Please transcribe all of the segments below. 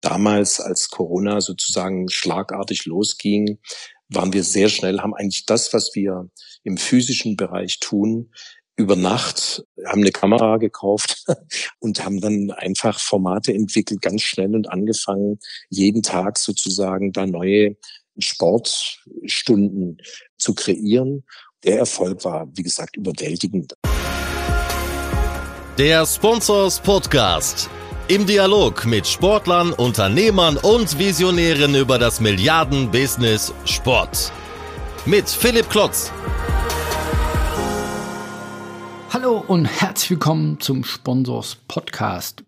damals, als Corona sozusagen schlagartig losging, waren wir sehr schnell, haben eigentlich das, was wir im physischen Bereich tun, über Nacht, haben eine Kamera gekauft und haben dann einfach Formate entwickelt, ganz schnell und angefangen, jeden Tag sozusagen da neue Sportstunden zu kreieren. Der Erfolg war, wie gesagt, überwältigend. Der Sponsors Podcast. Im Dialog mit Sportlern, Unternehmern und Visionären über das Milliarden-Business Sport. Mit Philipp Klotz. Hallo und herzlich willkommen zum Sponsors Podcast.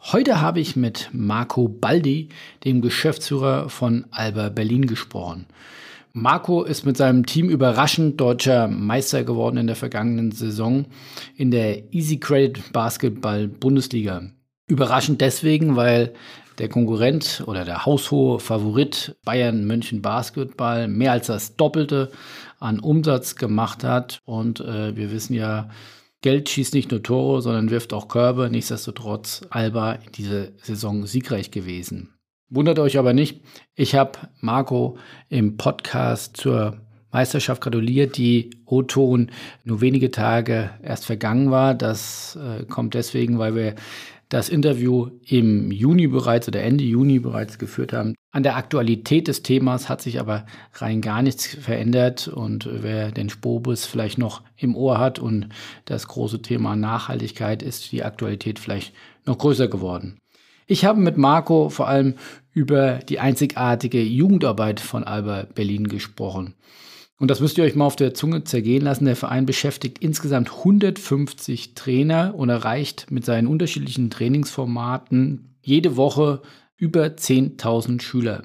Heute habe ich mit Marco Baldi, dem Geschäftsführer von Alba Berlin, gesprochen. Marco ist mit seinem Team überraschend deutscher Meister geworden in der vergangenen Saison in der Easy Credit Basketball Bundesliga. Überraschend deswegen, weil der Konkurrent oder der haushohe Favorit Bayern München Basketball mehr als das Doppelte an Umsatz gemacht hat. Und äh, wir wissen ja, Geld schießt nicht nur Tore, sondern wirft auch Körbe. Nichtsdestotrotz Alba in dieser Saison siegreich gewesen. Wundert euch aber nicht, ich habe Marco im Podcast zur Meisterschaft gratuliert, die O-Ton nur wenige Tage erst vergangen war. Das äh, kommt deswegen, weil wir das Interview im Juni bereits oder Ende Juni bereits geführt haben. An der Aktualität des Themas hat sich aber rein gar nichts verändert und wer den Spobus vielleicht noch im Ohr hat und das große Thema Nachhaltigkeit ist die Aktualität vielleicht noch größer geworden. Ich habe mit Marco vor allem über die einzigartige Jugendarbeit von Alba Berlin gesprochen. Und das müsst ihr euch mal auf der Zunge zergehen lassen. Der Verein beschäftigt insgesamt 150 Trainer und erreicht mit seinen unterschiedlichen Trainingsformaten jede Woche über 10.000 Schüler.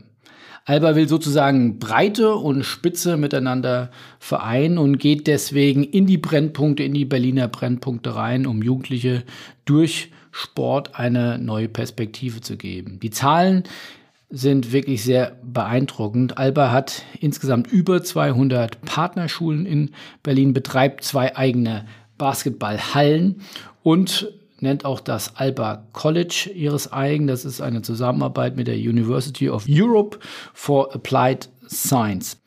Alba will sozusagen Breite und Spitze miteinander vereinen und geht deswegen in die Brennpunkte, in die Berliner Brennpunkte rein, um Jugendliche durch Sport eine neue Perspektive zu geben. Die Zahlen sind wirklich sehr beeindruckend. Alba hat insgesamt über 200 Partnerschulen in Berlin, betreibt zwei eigene Basketballhallen und nennt auch das Alba College ihres eigen. Das ist eine Zusammenarbeit mit der University of Europe for Applied Science.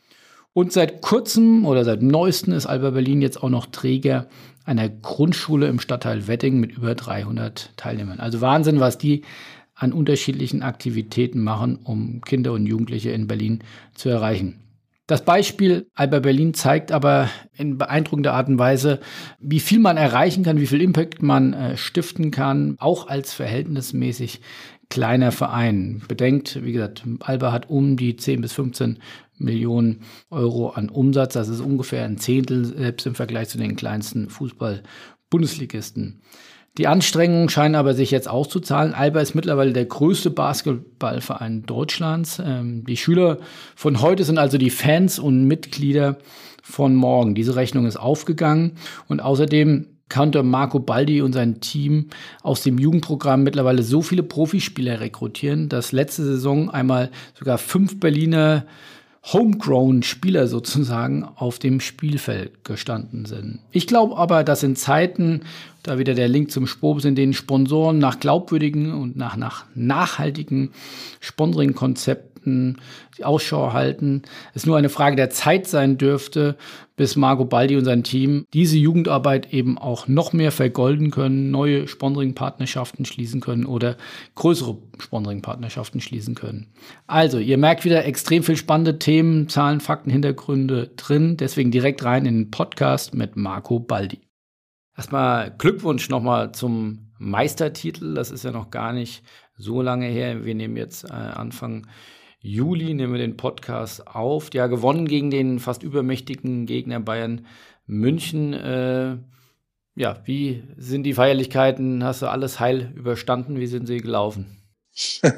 Und seit kurzem oder seit neuestem ist Alba Berlin jetzt auch noch Träger einer Grundschule im Stadtteil Wetting mit über 300 Teilnehmern. Also Wahnsinn, was die an unterschiedlichen Aktivitäten machen, um Kinder und Jugendliche in Berlin zu erreichen. Das Beispiel Alba Berlin zeigt aber in beeindruckender Art und Weise, wie viel man erreichen kann, wie viel Impact man äh, stiften kann, auch als verhältnismäßig kleiner Verein. Bedenkt, wie gesagt, Alba hat um die 10 bis 15 Millionen Euro an Umsatz. Das ist ungefähr ein Zehntel, selbst im Vergleich zu den kleinsten Fußball-Bundesligisten. Die Anstrengungen scheinen aber sich jetzt auszuzahlen. Alba ist mittlerweile der größte Basketballverein Deutschlands. Ähm, die Schüler von heute sind also die Fans und Mitglieder von morgen. Diese Rechnung ist aufgegangen und außerdem konnte Marco Baldi und sein Team aus dem Jugendprogramm mittlerweile so viele Profispieler rekrutieren, dass letzte Saison einmal sogar fünf Berliner homegrown Spieler sozusagen auf dem Spielfeld gestanden sind. Ich glaube aber, dass in Zeiten, da wieder der Link zum Spobs, in denen Sponsoren nach glaubwürdigen und nach, nach nachhaltigen Sponsoring-Konzepten Die Ausschau halten. Es nur eine Frage der Zeit sein dürfte, bis Marco Baldi und sein Team diese Jugendarbeit eben auch noch mehr vergolden können, neue Sponsoring-Partnerschaften schließen können oder größere Sponsoring-Partnerschaften schließen können. Also, ihr merkt wieder extrem viel spannende Themen, Zahlen, Fakten, Hintergründe drin. Deswegen direkt rein in den Podcast mit Marco Baldi. Erstmal Glückwunsch nochmal zum Meistertitel. Das ist ja noch gar nicht so lange her. Wir nehmen jetzt äh, Anfang Juli nehmen wir den Podcast auf. Ja, gewonnen gegen den fast übermächtigen Gegner Bayern München. Äh, ja, wie sind die Feierlichkeiten? Hast du alles heil überstanden? Wie sind sie gelaufen?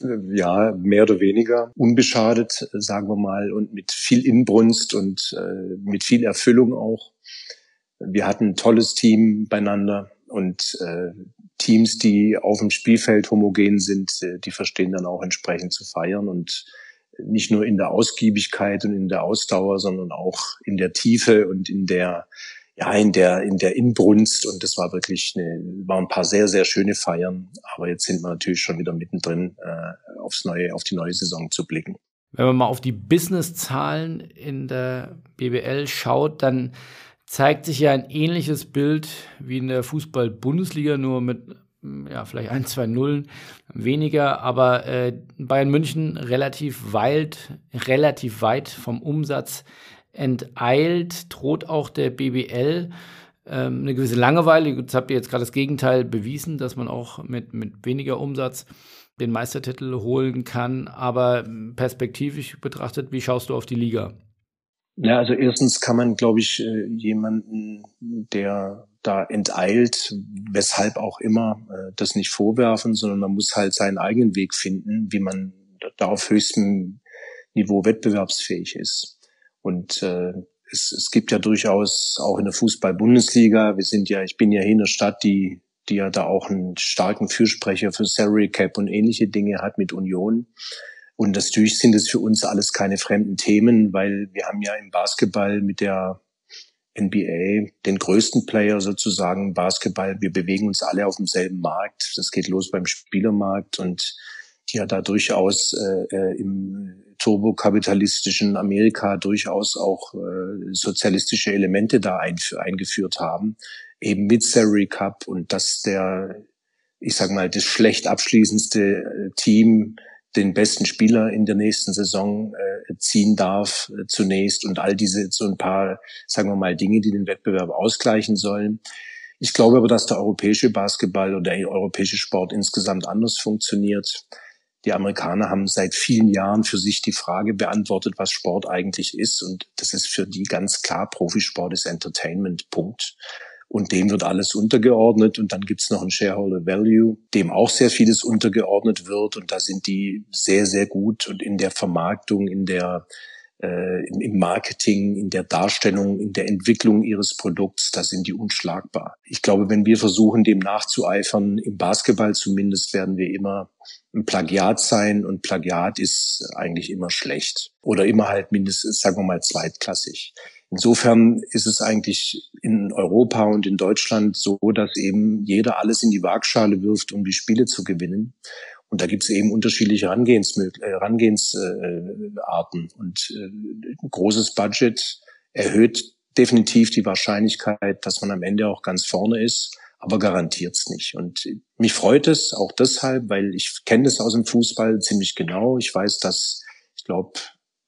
ja, mehr oder weniger unbeschadet, sagen wir mal, und mit viel Inbrunst und äh, mit viel Erfüllung auch. Wir hatten ein tolles Team beieinander und äh, Teams, die auf dem Spielfeld homogen sind, äh, die verstehen dann auch entsprechend zu feiern und nicht nur in der Ausgiebigkeit und in der Ausdauer, sondern auch in der Tiefe und in der ja, in der, in der Inbrunst und das war wirklich eine, waren ein paar sehr, sehr schöne Feiern. Aber jetzt sind wir natürlich schon wieder mittendrin, äh, aufs neue, auf die neue Saison zu blicken. Wenn man mal auf die Business-Zahlen in der BBL schaut, dann zeigt sich ja ein ähnliches Bild wie in der Fußball-Bundesliga, nur mit ja, vielleicht ein, zwei Nullen weniger, aber äh, Bayern München relativ weit, relativ weit vom Umsatz enteilt, droht auch der BBL ähm, eine gewisse Langeweile. Jetzt habt ihr jetzt gerade das Gegenteil bewiesen, dass man auch mit, mit weniger Umsatz den Meistertitel holen kann. Aber perspektivisch betrachtet, wie schaust du auf die Liga? Ja, also erstens kann man, glaube ich, äh, jemanden, der da enteilt, weshalb auch immer, äh, das nicht vorwerfen, sondern man muss halt seinen eigenen Weg finden, wie man da auf höchstem Niveau wettbewerbsfähig ist. Und äh, es, es gibt ja durchaus auch in der Fußball-Bundesliga, wir sind ja, ich bin ja hier in der Stadt, die, die ja da auch einen starken Fürsprecher für Salary Cap und ähnliche Dinge hat mit Union. Und natürlich sind es für uns alles keine fremden Themen, weil wir haben ja im Basketball mit der NBA den größten Player sozusagen Basketball. Wir bewegen uns alle auf demselben Markt. Das geht los beim Spielermarkt und die ja da durchaus äh, äh im turbokapitalistischen Amerika durchaus auch äh, sozialistische Elemente da ein, eingeführt haben, eben mit Salary Cup und dass der, ich sag mal, das schlecht abschließendste äh, Team den besten Spieler in der nächsten Saison äh, ziehen darf äh, zunächst und all diese so ein paar, sagen wir mal, Dinge, die den Wettbewerb ausgleichen sollen. Ich glaube aber, dass der europäische Basketball oder der europäische Sport insgesamt anders funktioniert. Die Amerikaner haben seit vielen Jahren für sich die Frage beantwortet, was Sport eigentlich ist. Und das ist für die ganz klar, Profisport ist Entertainment, Punkt und dem wird alles untergeordnet. Und dann gibt's noch ein Shareholder Value, dem auch sehr vieles untergeordnet wird. Und da sind die sehr, sehr gut und in der Vermarktung, in der äh, im Marketing, in der Darstellung, in der Entwicklung ihres Produkts, da sind die unschlagbar. Ich glaube, wenn wir versuchen, dem nachzueifern, im Basketball zumindest, werden wir immer ein Plagiat sein und Plagiat ist eigentlich immer schlecht oder immer halt mindestens, sagen wir mal, zweitklassig. Insofern ist es eigentlich in Europa und in Deutschland so, dass eben jeder alles in die Waagschale wirft, um die Spiele zu gewinnen. Und da gibt es eben unterschiedliche Herangehensarten. Äh, und äh, ein großes Budget erhöht definitiv die Wahrscheinlichkeit, dass man am Ende auch ganz vorne ist, aber garantiert es nicht. Und mich freut es auch deshalb, weil ich kenne das aus dem Fußball ziemlich genau. Ich weiß, dass, ich glaube,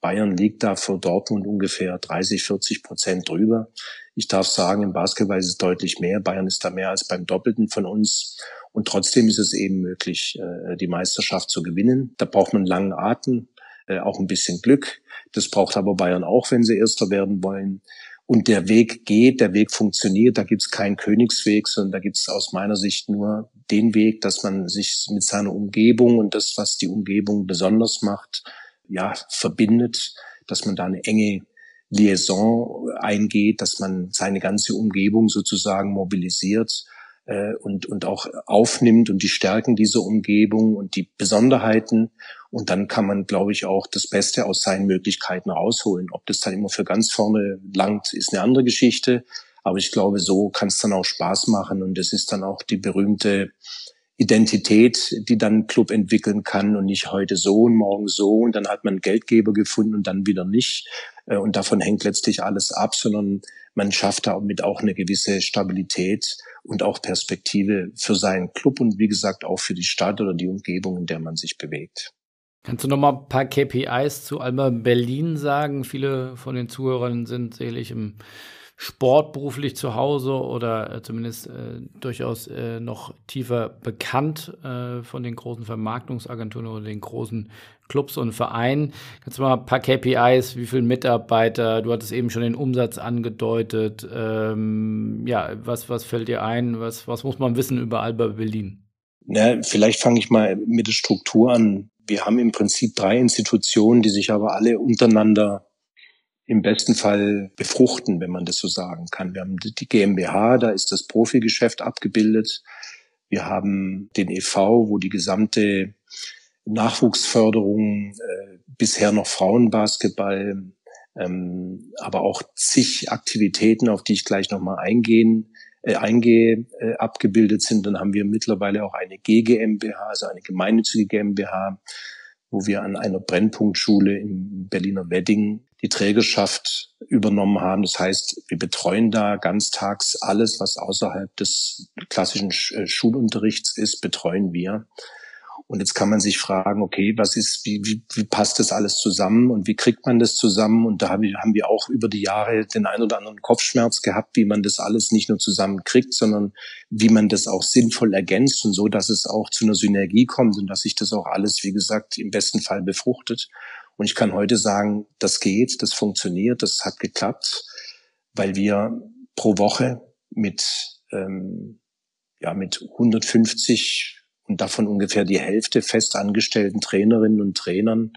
Bayern liegt da vor Dortmund ungefähr 30, 40 Prozent drüber. Ich darf sagen, im Basketball ist es deutlich mehr. Bayern ist da mehr als beim Doppelten von uns. Und trotzdem ist es eben möglich, äh, die Meisterschaft zu gewinnen. Da braucht man langen Atem, äh, auch ein bisschen Glück. Das braucht aber Bayern auch, wenn sie Erster werden wollen. Und der Weg geht, der Weg funktioniert. Da gibt es keinen Königsweg, sondern da gibt es aus meiner Sicht nur den Weg, dass man sich mit seiner Umgebung und das, was die Umgebung besonders macht, ja, verbindet, dass man da eine enge Liaison eingeht, dass man seine ganze Umgebung sozusagen mobilisiert äh, und, und auch aufnimmt und die Stärken dieser Umgebung und die Besonderheiten. Und dann kann man, glaube ich, auch das Beste aus seinen Möglichkeiten rausholen. Ob das dann immer für ganz vorne langt, ist eine andere Geschichte. Aber ich glaube, so kann es dann auch Spaß machen. Und es ist dann auch die berühmte Identität, die dann ein Club entwickeln kann und nicht heute so und morgen so und dann hat man einen Geldgeber gefunden und dann wieder nicht. Äh, und davon hängt letztlich alles ab, sondern man schafft damit auch eine gewisse Stabilität und auch Perspektive für seinen Club und wie gesagt auch für die Stadt oder die Umgebung, in der man sich bewegt. Kannst du noch mal ein paar KPIs zu Alba Berlin sagen? Viele von den Zuhörern sind sicherlich im sportberuflich zu Hause oder äh, zumindest äh, durchaus äh, noch tiefer bekannt äh, von den großen Vermarktungsagenturen oder den großen Clubs und Vereinen. Kannst du mal ein paar KPIs, wie viele Mitarbeiter, du hattest eben schon den Umsatz angedeutet. Ähm, ja, was, was fällt dir ein? Was, was muss man wissen über Alba Berlin? Na, vielleicht fange ich mal mit der Struktur an. Wir haben im Prinzip drei Institutionen, die sich aber alle untereinander im besten Fall befruchten, wenn man das so sagen kann. Wir haben die GmbH, da ist das Profigeschäft abgebildet. Wir haben den EV, wo die gesamte Nachwuchsförderung, äh, bisher noch Frauenbasketball, ähm, aber auch zig Aktivitäten, auf die ich gleich nochmal eingehen, äh, eingehe, äh, abgebildet sind. Dann haben wir mittlerweile auch eine GGMBH, also eine gemeinnützige GmbH, wo wir an einer Brennpunktschule im Berliner Wedding die Trägerschaft übernommen haben. Das heißt, wir betreuen da ganztags alles, was außerhalb des klassischen äh, Schulunterrichts ist, betreuen wir. Und jetzt kann man sich fragen, okay, was ist, wie, wie, wie passt das alles zusammen und wie kriegt man das zusammen? Und da haben wir, haben wir auch über die Jahre den ein oder anderen Kopfschmerz gehabt, wie man das alles nicht nur zusammenkriegt, sondern wie man das auch sinnvoll ergänzt und so, dass es auch zu einer Synergie kommt und dass sich das auch alles, wie gesagt, im besten Fall befruchtet. Und ich kann heute sagen, das geht, das funktioniert, das hat geklappt, weil wir pro Woche mit, ähm, ja, mit 150 und davon ungefähr die Hälfte festangestellten Trainerinnen und Trainern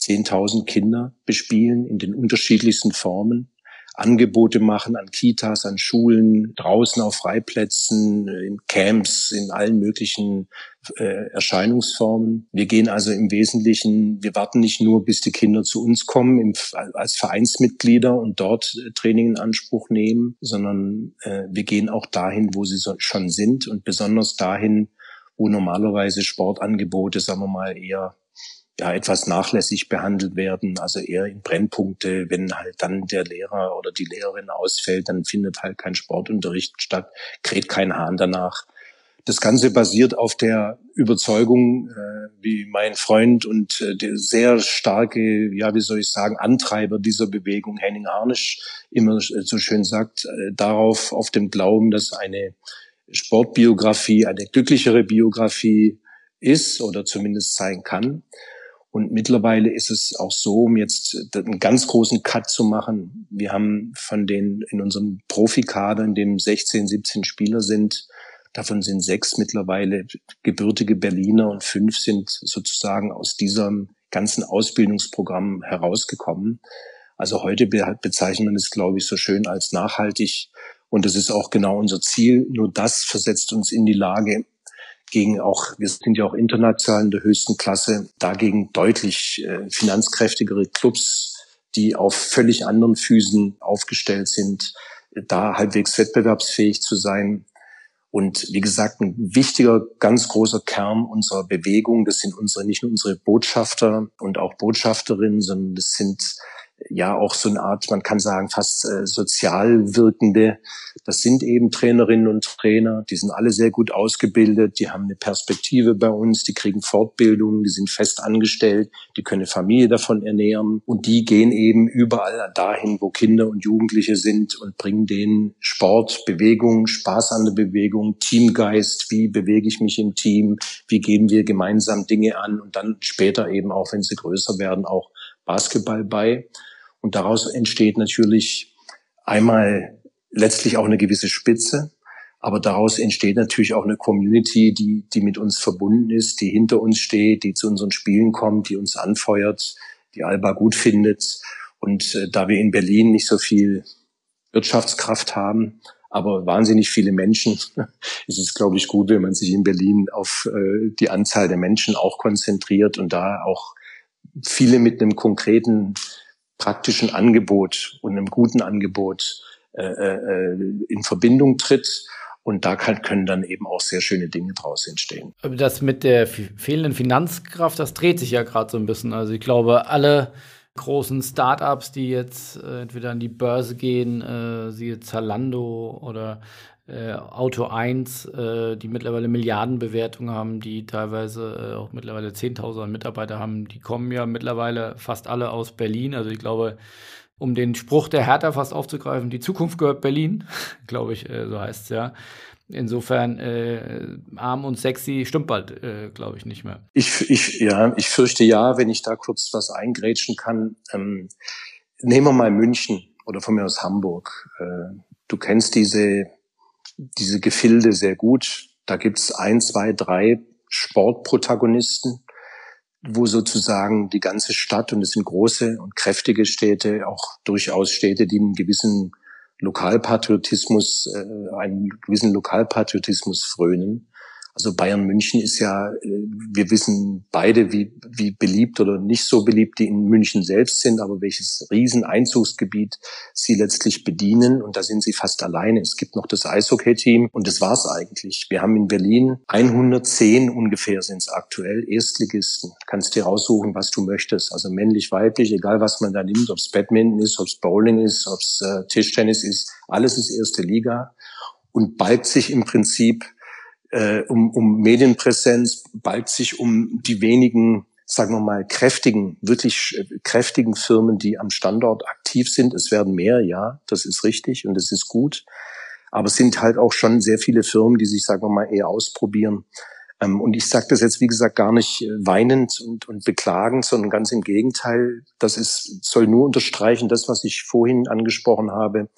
10.000 Kinder bespielen in den unterschiedlichsten Formen. Angebote machen an Kitas, an Schulen, draußen auf Freiplätzen, in Camps, in allen möglichen äh, Erscheinungsformen. Wir gehen also im Wesentlichen, wir warten nicht nur, bis die Kinder zu uns kommen im, als Vereinsmitglieder und dort äh, Training in Anspruch nehmen, sondern äh, wir gehen auch dahin, wo sie so, schon sind und besonders dahin, wo normalerweise Sportangebote, sagen wir mal, eher ja, etwas nachlässig behandelt werden, also eher in Brennpunkte, wenn halt dann der Lehrer oder die Lehrerin ausfällt, dann findet halt kein Sportunterricht statt, kräht kein Hahn danach. Das Ganze basiert auf der Überzeugung, äh, wie mein Freund und äh, der sehr starke, ja, wie soll ich sagen, Antreiber dieser Bewegung, Henning Harnisch, immer so schön sagt, äh, darauf, auf dem Glauben, dass eine Sportbiografie eine glücklichere Biografie ist oder zumindest sein kann. Und mittlerweile ist es auch so, um jetzt einen ganz großen Cut zu machen. Wir haben von den in unserem Profikader, in dem 16, 17 Spieler sind, davon sind sechs mittlerweile gebürtige Berliner und fünf sind sozusagen aus diesem ganzen Ausbildungsprogramm herausgekommen. Also heute bezeichnet man es, glaube ich, so schön als nachhaltig und das ist auch genau unser Ziel. Nur das versetzt uns in die Lage, gegen auch, wir sind ja auch international in der höchsten Klasse, dagegen deutlich äh, finanzkräftigere Clubs, die auf völlig anderen Füßen aufgestellt sind, da halbwegs wettbewerbsfähig zu sein. Und wie gesagt, ein wichtiger, ganz großer Kern unserer Bewegung, das sind unsere, nicht nur unsere Botschafter und auch Botschafterinnen, sondern das sind ja auch so eine Art, man kann sagen, fast äh, sozial wirkende. Das sind eben Trainerinnen und Trainer, die sind alle sehr gut ausgebildet, die haben eine Perspektive bei uns, die kriegen Fortbildungen, die sind fest angestellt, die können Familie davon ernähren und die gehen eben überall dahin, wo Kinder und Jugendliche sind und bringen denen Sport, Bewegung, Spaß an der Bewegung, Teamgeist, wie bewege ich mich im Team, wie gehen wir gemeinsam Dinge an und dann später eben auch, wenn sie größer werden, auch Basketball bei. Und daraus entsteht natürlich einmal letztlich auch eine gewisse Spitze, aber daraus entsteht natürlich auch eine Community, die, die mit uns verbunden ist, die hinter uns steht, die zu unseren Spielen kommt, die uns anfeuert, die Alba gut findet. Und äh, da wir in Berlin nicht so viel Wirtschaftskraft haben, aber wahnsinnig viele Menschen, ist es, glaube ich, gut, wenn man sich in Berlin auf äh, die Anzahl der Menschen auch konzentriert und da auch viele mit einem konkreten praktischen Angebot und einem guten Angebot äh, äh, in Verbindung tritt. Und da kann, können dann eben auch sehr schöne Dinge draus entstehen. Das mit der fehlenden Finanzkraft, das dreht sich ja gerade so ein bisschen. Also ich glaube, alle großen Startups, die jetzt äh, entweder an die Börse gehen, äh, siehe Zalando oder äh, Auto 1, äh, die mittlerweile Milliardenbewertungen haben, die teilweise äh, auch mittlerweile 10.000 Mitarbeiter haben, die kommen ja mittlerweile fast alle aus Berlin. Also ich glaube, um den Spruch der Hertha fast aufzugreifen, die Zukunft gehört Berlin, glaube ich, äh, so heißt es ja. Insofern äh, arm und sexy stimmt bald, äh, glaube ich, nicht mehr. Ich, ich, ja, ich fürchte ja, wenn ich da kurz was eingrätschen kann. Ähm, nehmen wir mal München oder von mir aus Hamburg. Äh, du kennst diese diese Gefilde sehr gut. Da gibt's ein, zwei, drei Sportprotagonisten, wo sozusagen die ganze Stadt, und es sind große und kräftige Städte, auch durchaus Städte, die einen gewissen Lokalpatriotismus, äh, einen gewissen Lokalpatriotismus frönen. Also Bayern München ist ja, äh, wir wissen beide, wie, wie beliebt oder nicht so beliebt die in München selbst sind, aber welches Rieseneinzugsgebiet sie letztlich bedienen. Und da sind sie fast alleine. Es gibt noch das Eishockey-Team und das war's eigentlich. Wir haben in Berlin 110 ungefähr sind es aktuell Erstligisten. Kannst dir raussuchen, was du möchtest. Also männlich, weiblich, egal was man da nimmt, ob es Badminton ist, ob es Bowling ist, ob es äh, Tischtennis ist, alles ist erste Liga und balgt sich im Prinzip äh, um, um Medienpräsenz, bald sich um die wenigen, sagen wir mal, kräftigen, wirklich äh, kräftigen Firmen, die am Standort aktiv sind. Es werden mehr, ja, das ist richtig und das ist gut. Aber es sind halt auch schon sehr viele Firmen, die sich, sagen wir mal, eher ausprobieren. Ähm, und ich sage das jetzt, wie gesagt, gar nicht äh, weinend und, und beklagend, sondern ganz im Gegenteil. Das ist, soll nur unterstreichen, das, was ich vorhin angesprochen habe,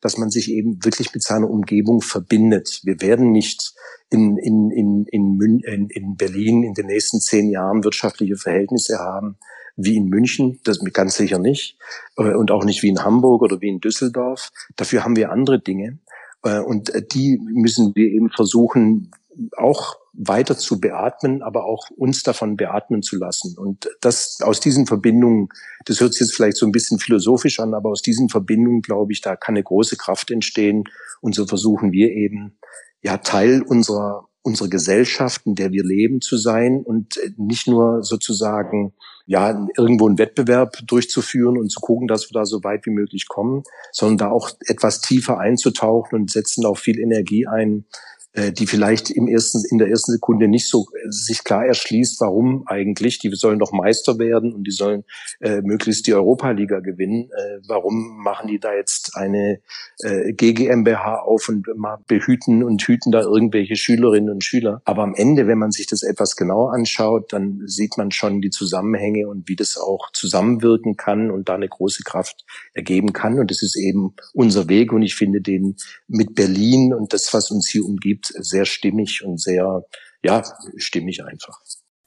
dass man sich eben wirklich mit seiner Umgebung verbindet. Wir werden nicht in, in, in, in, in, in Berlin in den nächsten zehn Jahren wirtschaftliche Verhältnisse haben wie in München, das ganz sicher nicht, äh, und auch nicht wie in Hamburg oder wie in Düsseldorf. Dafür haben wir andere Dinge. Äh, und die müssen wir eben versuchen, auch weiter zu beatmen, aber auch uns davon beatmen zu lassen. Und das aus diesen Verbindungen, das hört sich jetzt vielleicht so ein bisschen philosophisch an, aber aus diesen Verbindungen, glaube ich, da kann eine große Kraft entstehen. Und so versuchen wir eben, ja, Teil unserer, unserer Gesellschaft, in der wir leben, zu sein und nicht nur sozusagen, ja, irgendwo einen Wettbewerb durchzuführen und zu gucken, dass wir da so weit wie möglich kommen, sondern da auch etwas tiefer einzutauchen und setzen auch viel Energie ein, die vielleicht im ersten, in der ersten Sekunde nicht so äh, sich klar erschließt, warum eigentlich. Die sollen doch Meister werden und die sollen äh, möglichst die Europa-Liga gewinnen. Äh, warum machen die da jetzt eine äh, GGMBH auf und behüten und hüten da irgendwelche Schülerinnen und Schüler? Aber am Ende, wenn man sich das etwas genauer anschaut, dann sieht man schon die Zusammenhänge und wie das auch zusammenwirken kann und da eine große Kraft ergeben kann. Und das ist eben unser Weg und ich finde den mit Berlin und das, was uns hier umgibt, gibt, sehr stimmig und sehr, ja, stimmig einfach.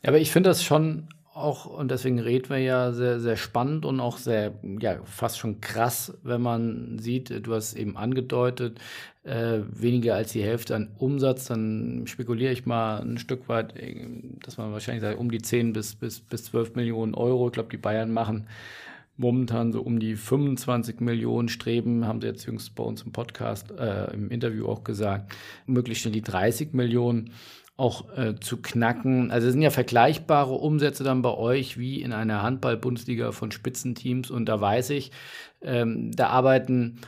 Aber ich finde das schon auch, und deswegen reden wir ja sehr, sehr spannend und auch sehr, ja, fast schon krass, wenn man sieht, du hast eben angedeutet, äh, weniger als die Hälfte an Umsatz, dann spekuliere ich mal ein Stück weit, äh, dass man wahrscheinlich sagt, um die 10 bis, bis, bis 12 Millionen Euro. Ich glaube, die Bayern machen momentan so um die 25 Millionen streben, haben sie jetzt jüngst bei uns im Podcast, äh, im Interview auch gesagt, möglichst schnell die 30 Millionen auch äh, zu knacken. Also es sind ja vergleichbare Umsätze dann bei euch wie in einer Handball-Bundesliga von Spitzenteams und da weiß ich, ähm, da arbeiten,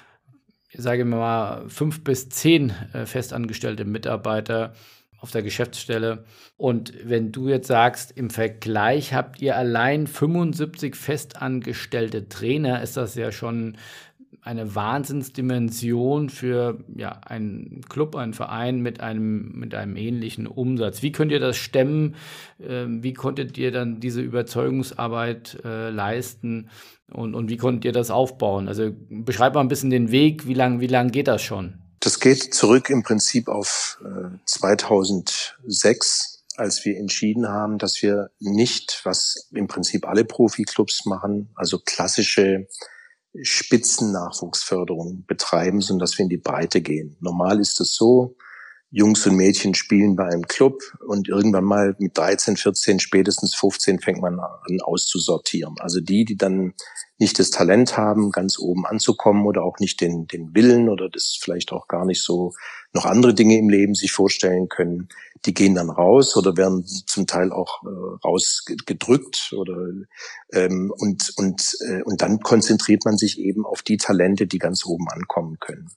sage ich mal, fünf bis zehn äh, festangestellte Mitarbeiter auf der Geschäftsstelle. Und wenn du jetzt sagst, im Vergleich habt ihr allein 75 festangestellte Trainer, ist das ja schon eine Wahnsinnsdimension für ja, einen Club, einen Verein mit einem, mit einem ähnlichen Umsatz. Wie könnt ihr das stemmen? Ähm, wie konntet ihr dann diese Überzeugungsarbeit äh, leisten? Und, und wie konntet ihr das aufbauen? Also beschreib mal ein bisschen den Weg. Wie lange wie lang geht das schon? Das geht zurück im Prinzip auf äh, 2006, als wir entschieden haben, dass wir nicht, was im Prinzip alle Profiklubs machen, also klassische Spitzennachwuchsförderung betreiben, sondern dass wir in die Breite gehen. Normal ist es so, Jungs und Mädchen spielen bei einem Club und irgendwann mal mit 13, 14, spätestens 15 fängt man an auszusortieren. Also die, die dann nicht das Talent haben, ganz oben anzukommen oder auch nicht den, den Willen oder das vielleicht auch gar nicht so noch andere Dinge im Leben sich vorstellen können, die gehen dann raus oder werden zum Teil auch äh, rausgedrückt oder ähm, und und äh, und dann konzentriert man sich eben auf die Talente, die ganz oben ankommen können.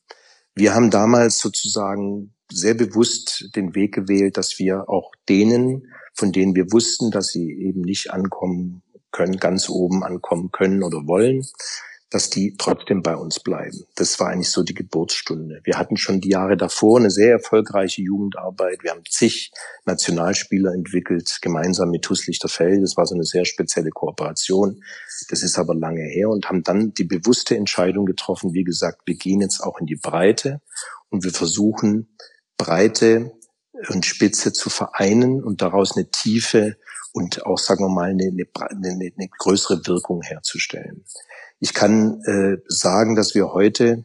Wir haben damals sozusagen sehr bewusst den Weg gewählt, dass wir auch denen, von denen wir wussten, dass sie eben nicht ankommen können, ganz oben ankommen können oder wollen, dass die trotzdem bei uns bleiben. Das war eigentlich so die Geburtsstunde. Wir hatten schon die Jahre davor eine sehr erfolgreiche Jugendarbeit. Wir haben zig Nationalspieler entwickelt, gemeinsam mit TuS Lichterfeld. Das war so eine sehr spezielle Kooperation. Das ist aber lange her und haben dann die bewusste Entscheidung getroffen, wie gesagt, wir gehen jetzt auch in die Breite und wir versuchen, Breite und Spitze zu vereinen und daraus eine Tiefe und auch, sagen wir mal, eine, eine, eine größere Wirkung herzustellen. Ich kann äh, sagen, dass wir heute,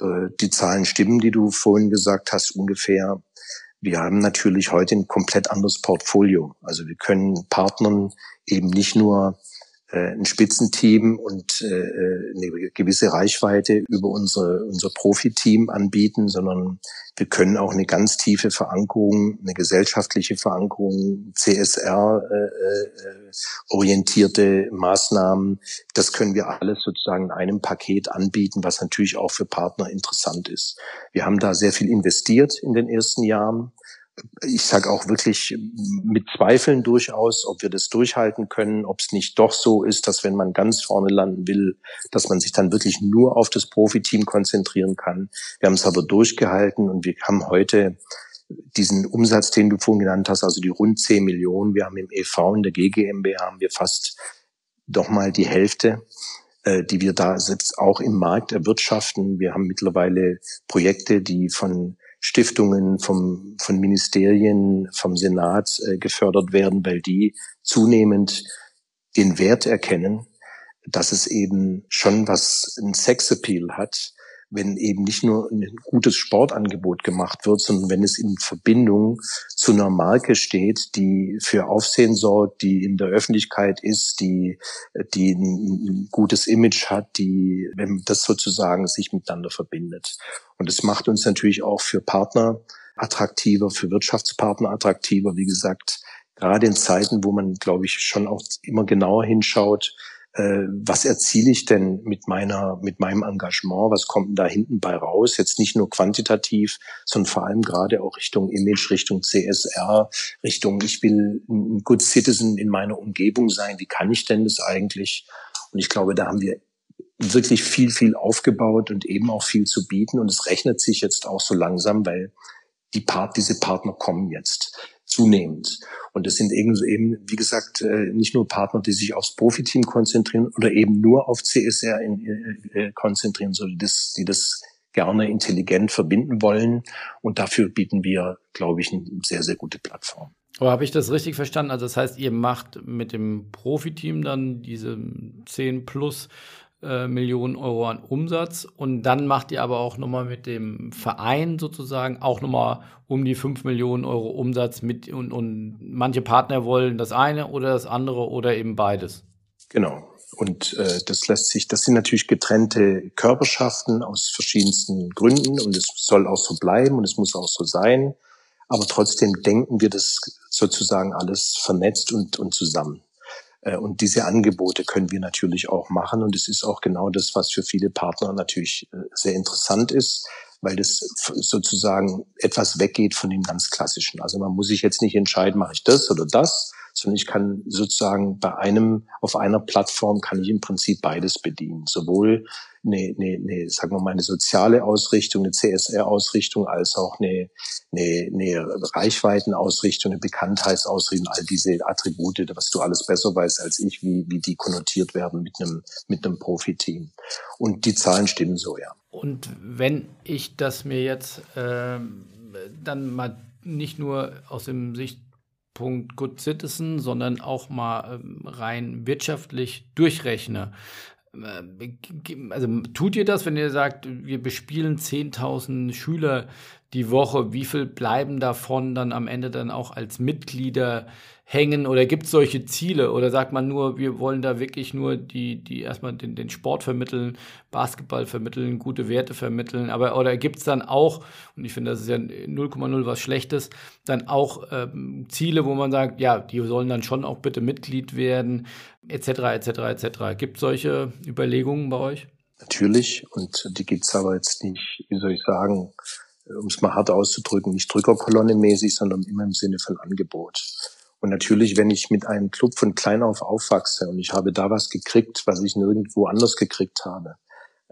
äh, die Zahlen stimmen, die du vorhin gesagt hast, ungefähr, wir haben natürlich heute ein komplett anderes Portfolio. Also wir können Partnern eben nicht nur ein Spitzenteam und äh, äh, eine gewisse Reichweite über unsere, unser Profiteam anbieten, sondern wir können auch eine ganz tiefe Verankerung, eine gesellschaftliche Verankerung, CSR äh, äh, orientierte Maßnahmen, das können wir alles sozusagen in einem Paket anbieten, was natürlich auch für Partner interessant ist. Wir haben da sehr viel investiert in den ersten Jahren ich sage auch wirklich mit Zweifeln durchaus, ob wir das durchhalten können, ob es nicht doch so ist, dass wenn man ganz vorne landen will, dass man sich dann wirklich nur auf das Profiteam konzentrieren kann. Wir haben es aber durchgehalten und wir haben heute diesen Umsatz, den du vorhin genannt hast, also die rund 10 Millionen. Wir haben im EV, in der GGMB haben wir fast doch mal die Hälfte äh, die wir da selbst auch im Markt erwirtschaften. Wir haben mittlerweile Projekte, die von Stiftungen, vom, von Ministerien, vom Senat äh, gefördert werden, weil die zunehmend den Wert erkennen, dass es eben schon was ein Sexappeal hat, wenn eben nicht nur ein gutes Sportangebot gemacht wird, sondern wenn es in Verbindung zu einer Marke steht, die für Aufsehen sorgt, die in der Öffentlichkeit ist, die, die ein gutes Image hat, die, wenn das sozusagen sich miteinander verbindet. Und es macht uns natürlich auch für Partner attraktiver, für Wirtschaftspartner attraktiver. Wie gesagt, gerade in Zeiten, wo man, glaube ich, schon auch immer genauer hinschaut, äh, was erziele ich denn mit meiner, mit meinem Engagement? Was kommt denn da hinten bei raus? Jetzt nicht nur quantitativ, sondern vor allem gerade auch Richtung Image, Richtung CSR, Richtung, ich will ein Good Citizen in meiner Umgebung sein. Wie kann ich denn das eigentlich? Und ich glaube, da haben wir wirklich viel, viel aufgebaut und eben auch viel zu bieten. Und es rechnet sich jetzt auch so langsam, weil die Part, diese Partner kommen jetzt zunehmend. Und es sind eben, eben, wie gesagt, äh, nicht nur Partner, die sich aufs Profiteam konzentrieren oder eben nur auf CSR in, äh, konzentrieren, sondern das, die das gerne intelligent verbinden wollen. Und dafür bieten wir, glaube ich, eine sehr, sehr gute Plattform. Aber habe ich das richtig verstanden? Also das heißt, ihr macht mit dem Profiteam dann diese 10 plus äh, Millionen Euro an Umsatz und dann macht ihr aber auch nochmal mit dem Verein sozusagen auch nochmal um die 5 Millionen Euro Umsatz mit und, und manche Partner wollen das eine oder das andere oder eben beides. Genau. Und äh, das lässt sich, das sind natürlich getrennte Körperschaften aus verschiedensten Gründen und es soll auch so bleiben und es muss auch so sein. Aber trotzdem denken wir das sozusagen alles vernetzt und, und zusammen. Äh, und diese Angebote können wir natürlich auch machen. Und es ist auch genau das, was für viele Partner natürlich äh, sehr interessant ist, weil das sozusagen etwas weggeht von dem ganz Klassischen. Also man muss sich jetzt nicht entscheiden, mache ich das oder das, sondern ich kann sozusagen bei einem, auf einer Plattform kann ich im Prinzip beides bedienen. Sowohl eine, eine, eine sagen wir mal, eine soziale Ausrichtung, eine CSR-Ausrichtung, als auch eine, eine, eine Reichweitenausrichtung, eine Bekanntheitsausrichtung, all diese Attribute, was du alles besser weißt als ich, wie, wie die konnotiert werden mit einem, mit einem Profiteam. Und die Zahlen stimmen so, ja. Und wenn ich das mir jetzt äh, dann mal nicht nur aus dem Sichtpunkt Good Citizen, sondern auch mal ähm, rein wirtschaftlich durchrechne. Äh, also tut ihr das, wenn ihr sagt, wir bespielen 10.000 Schüler die Woche, wie viel bleiben davon dann am Ende dann auch als Mitglieder hängen oder gibt es solche Ziele oder sagt man nur, wir wollen da wirklich nur die, die erstmal den, den Sport vermitteln, Basketball vermitteln, gute Werte vermitteln, aber oder gibt es dann auch, und ich finde, das ist ja 0,0 was Schlechtes, dann auch ähm, Ziele, wo man sagt, ja, die sollen dann schon auch bitte Mitglied werden, etc., etc., etc. Gibt es solche Überlegungen bei euch? Natürlich, und die gibt es aber jetzt nicht, wie soll ich sagen, um es mal hart auszudrücken, nicht Drückerkolonne mäßig, sondern immer im Sinne von Angebot. Und natürlich, wenn ich mit einem Club von klein auf aufwachse und ich habe da was gekriegt, was ich nirgendwo anders gekriegt habe,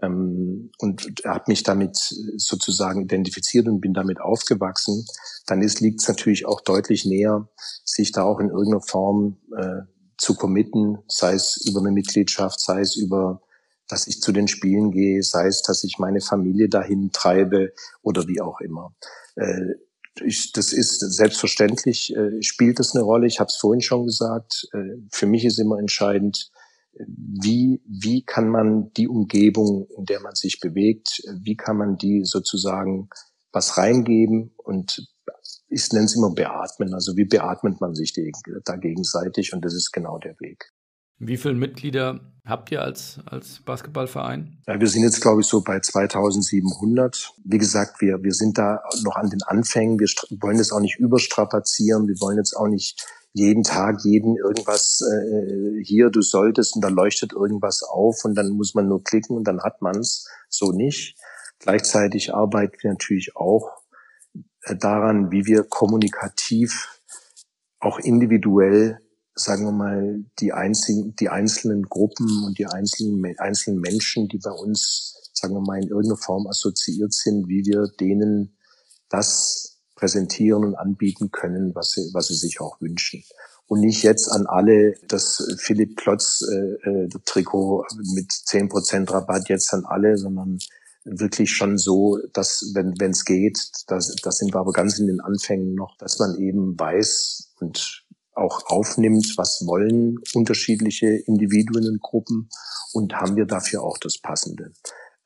ähm, und habe mich damit sozusagen identifiziert und bin damit aufgewachsen, dann liegt es natürlich auch deutlich näher, sich da auch in irgendeiner Form äh, zu committen, sei es über eine Mitgliedschaft, sei es über dass ich zu den Spielen gehe, sei es, dass ich meine Familie dahin treibe oder wie auch immer. Äh, ich, das ist selbstverständlich, äh, spielt das eine Rolle. Ich habe es vorhin schon gesagt. Äh, für mich ist immer entscheidend, wie, wie kann man die Umgebung, in der man sich bewegt, wie kann man die sozusagen was reingeben und ich nenne es immer beatmen. Also wie beatmet man sich da gegenseitig und das ist genau der Weg. Wie viele Mitglieder habt ihr als, als Basketballverein? Ja, wir sind jetzt, glaube ich, so bei 2700. Wie gesagt, wir, wir sind da noch an den Anfängen. Wir wollen das auch nicht überstrapazieren. Wir wollen jetzt auch nicht jeden Tag jeden irgendwas äh, hier, du solltest und da leuchtet irgendwas auf und dann muss man nur klicken und dann hat man's. So nicht. Gleichzeitig arbeiten wir natürlich auch äh, daran, wie wir kommunikativ auch individuell sagen wir mal, die einzigen, die einzelnen Gruppen und die einzelnen, einzelnen Menschen, die bei uns, sagen wir mal, in irgendeiner Form assoziiert sind, wie wir denen das präsentieren und anbieten können, was sie, was sie sich auch wünschen. Und nicht jetzt an alle das Philipp Klotz äh, äh, Trikot mit zehn Prozent Rabatt jetzt an alle, sondern wirklich schon so, dass wenn es geht, das, das sind wir aber ganz in den Anfängen noch, dass man eben weiß und auch aufnimmt, was wollen unterschiedliche Individuen und Gruppen und haben wir dafür auch das Passende.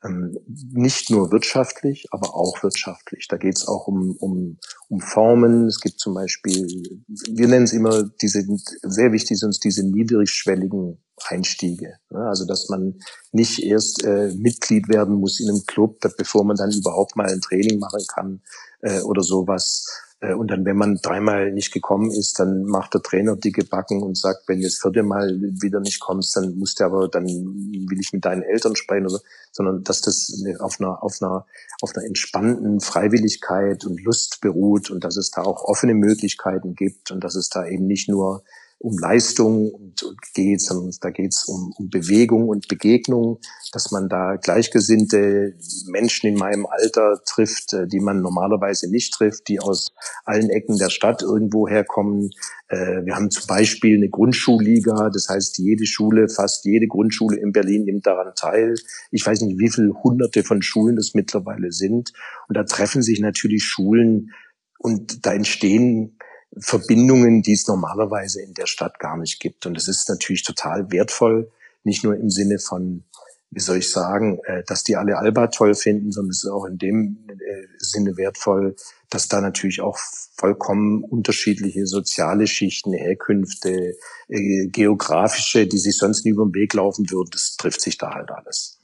Ähm, nicht nur wirtschaftlich, aber auch wirtschaftlich. Da geht es auch um, um, um Formen. Es gibt zum Beispiel, wir nennen es immer diese, sehr wichtig sind uns diese niedrigschwelligen Einstiege. Also dass man nicht erst äh, Mitglied werden muss in einem Club, bevor man dann überhaupt mal ein Training machen kann äh, oder sowas, und dann, wenn man dreimal nicht gekommen ist, dann macht der Trainer dicke Backen und sagt, wenn du das vierte Mal wieder nicht kommst, dann musst du aber, dann will ich mit deinen Eltern sprechen oder so, sondern dass das auf einer, auf einer, auf einer entspannten Freiwilligkeit und Lust beruht und dass es da auch offene Möglichkeiten gibt und dass es da eben nicht nur um Leistung und, und geht, sondern da geht es um, um Bewegung und Begegnung, dass man da gleichgesinnte Menschen in meinem Alter trifft, äh, die man normalerweise nicht trifft, die aus allen Ecken der Stadt irgendwo herkommen. Äh, wir haben zum Beispiel eine Grundschulliga, das heißt, jede Schule, fast jede Grundschule in Berlin nimmt daran teil. Ich weiß nicht, wie viele hunderte von Schulen das mittlerweile sind. Und da treffen sich natürlich Schulen und da entstehen Verbindungen, die es normalerweise in der Stadt gar nicht gibt. Und es ist natürlich total wertvoll, nicht nur im Sinne von, wie soll ich sagen, äh, dass die alle Alba toll finden, sondern es ist auch in dem äh, Sinne wertvoll, dass da natürlich auch vollkommen unterschiedliche soziale Schichten, Herkünfte, äh, geografische, die sich sonst nie über den Weg laufen würden, das trifft sich da halt alles.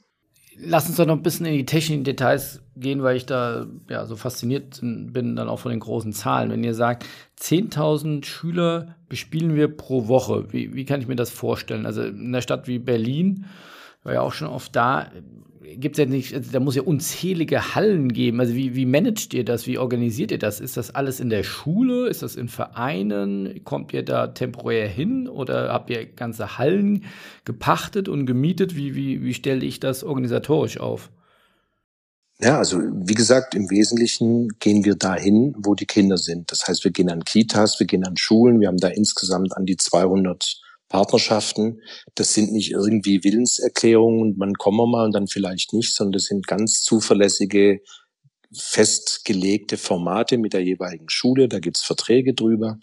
Lass uns doch noch ein bisschen in die technischen Details gehen, weil ich da ja so fasziniert bin dann auch von den großen Zahlen. Wenn ihr sagt, 10.000 Schüler bespielen wir pro Woche, wie, wie kann ich mir das vorstellen? Also in einer Stadt wie Berlin, war ja auch schon oft da, gibt es ja nicht, also da muss ja unzählige Hallen geben. Also wie, wie managt ihr das? Wie organisiert ihr das? Ist das alles in der Schule? Ist das in Vereinen? Kommt ihr da temporär hin oder habt ihr ganze Hallen gepachtet und gemietet? Wie, wie, wie stelle ich das organisatorisch auf? Ja, also wie gesagt, im Wesentlichen gehen wir dahin, wo die Kinder sind. Das heißt, wir gehen an Kitas, wir gehen an Schulen. Wir haben da insgesamt an die 200 Partnerschaften, das sind nicht irgendwie Willenserklärungen man kommen mal und dann vielleicht nicht, sondern das sind ganz zuverlässige, festgelegte Formate mit der jeweiligen Schule. Da gibt's Verträge drüber.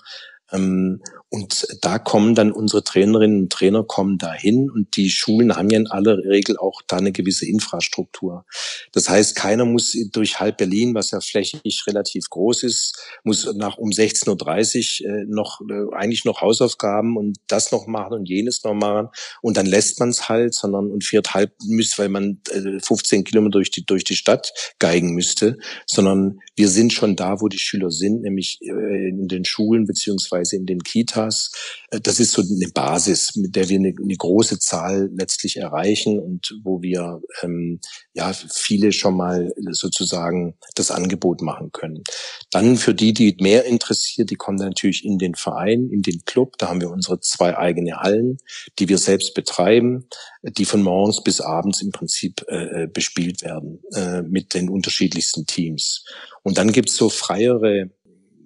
Ähm, und da kommen dann unsere Trainerinnen und Trainer kommen dahin und die Schulen haben ja in aller Regel auch da eine gewisse Infrastruktur. Das heißt, keiner muss durch halb Berlin, was ja flächig relativ groß ist, muss nach um 16.30 Uhr äh, noch äh, eigentlich noch Hausaufgaben und das noch machen und jenes noch machen und dann lässt man es halt, sondern und fährt halb müsste, weil man 15 äh, Kilometer durch die durch die Stadt geigen müsste, sondern wir sind schon da, wo die Schüler sind, nämlich in den Schulen beziehungsweise in den Kitas Kitas. Äh, das ist so eine Basis, mit der wir eine, eine große Zahl letztlich erreichen und wo wir ähm, ja viele schon mal sozusagen das Angebot machen können. Dann für die, die mehr interessiert, die kommen dann natürlich in den Verein, in den Club. Da haben wir unsere zwei eigene Hallen, die wir selbst betreiben, die von morgens bis abends im Prinzip äh, äh bespielt werden äh, mit den unterschiedlichsten Teams. Und dann gibt's so freiere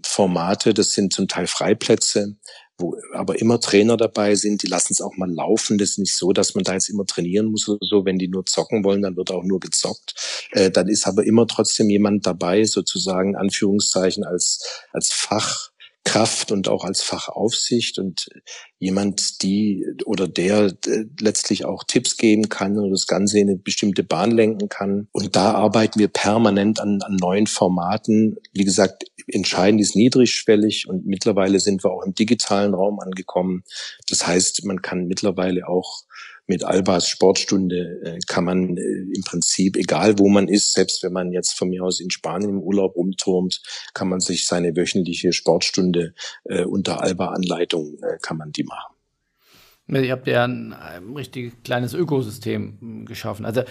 Formate, das sind zum Teil Freiplätze, wo aber immer Trainer dabei sind, die lassen es auch mal laufen. Das ist nicht so, dass man da jetzt immer trainieren muss oder so. Wenn die nur zocken wollen, dann wird auch nur gezockt. Äh, dann ist aber immer trotzdem jemand dabei, sozusagen Anführungszeichen als als Fachkraft und auch als Fachaufsicht. Und jemand, die oder der äh, letztlich auch Tipps geben kann oder das Ganze in eine bestimmte Bahn lenken kann. Und da arbeiten wir permanent an, an neuen Formaten. Wie gesagt, entscheidend ist niedrigschwellig und mittlerweile sind wir auch im digitalen Raum angekommen. Das heißt, man kann mittlerweile auch mit Albas Sportstunde äh, kann man äh, im Prinzip, egal wo man ist, selbst wenn man jetzt von mir aus in Spanien im Urlaub rumturmt, kann man sich seine wöchentliche Sportstunde äh, unter Alba-Anleitung, kann man die machen. Ihr habt ja ein, ein richtig kleines Ökosystem hm, geschaffen. Also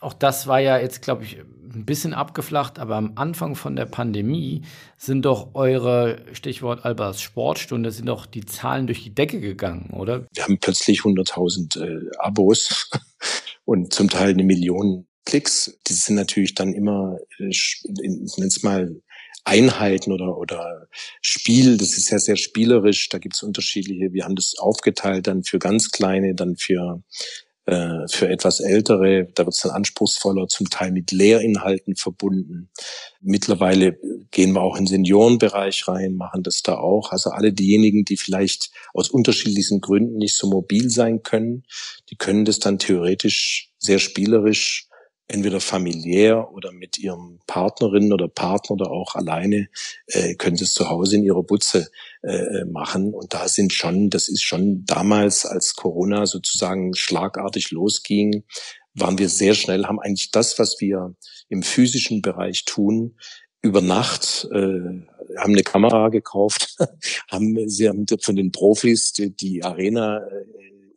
auch das war ja jetzt, glaube ich, ein bisschen abgeflacht, aber am Anfang von der Pandemie sind doch eure, Stichwort Albers Sportstunde, sind doch die Zahlen durch die Decke gegangen, oder? Wir haben plötzlich 100.000 äh, Abos und zum Teil eine Million Klicks. Die sind natürlich dann immer, äh, ich nenne es mal, Einheiten oder, oder Spiel, das ist ja sehr spielerisch, da gibt es unterschiedliche, wir haben das aufgeteilt dann für ganz kleine, dann für äh, für etwas Ältere, da wird es dann anspruchsvoller, zum Teil mit Lehrinhalten verbunden. Mittlerweile gehen wir auch in Seniorenbereich rein, machen das da auch. Also alle diejenigen, die vielleicht aus unterschiedlichen Gründen nicht so mobil sein können, die können das dann theoretisch sehr spielerisch entweder familiär oder mit ihrem Partnerin oder Partner oder auch alleine äh, können sie es zu Hause in ihrer Butze äh, äh, machen. Und da sind schon, das ist schon damals, als Corona sozusagen schlagartig losging, waren wir sehr schnell, haben eigentlich das, was wir im physischen Bereich tun, über Nacht äh, haben eine Kamera gekauft, haben sie haben von den Profis die, die Arena äh,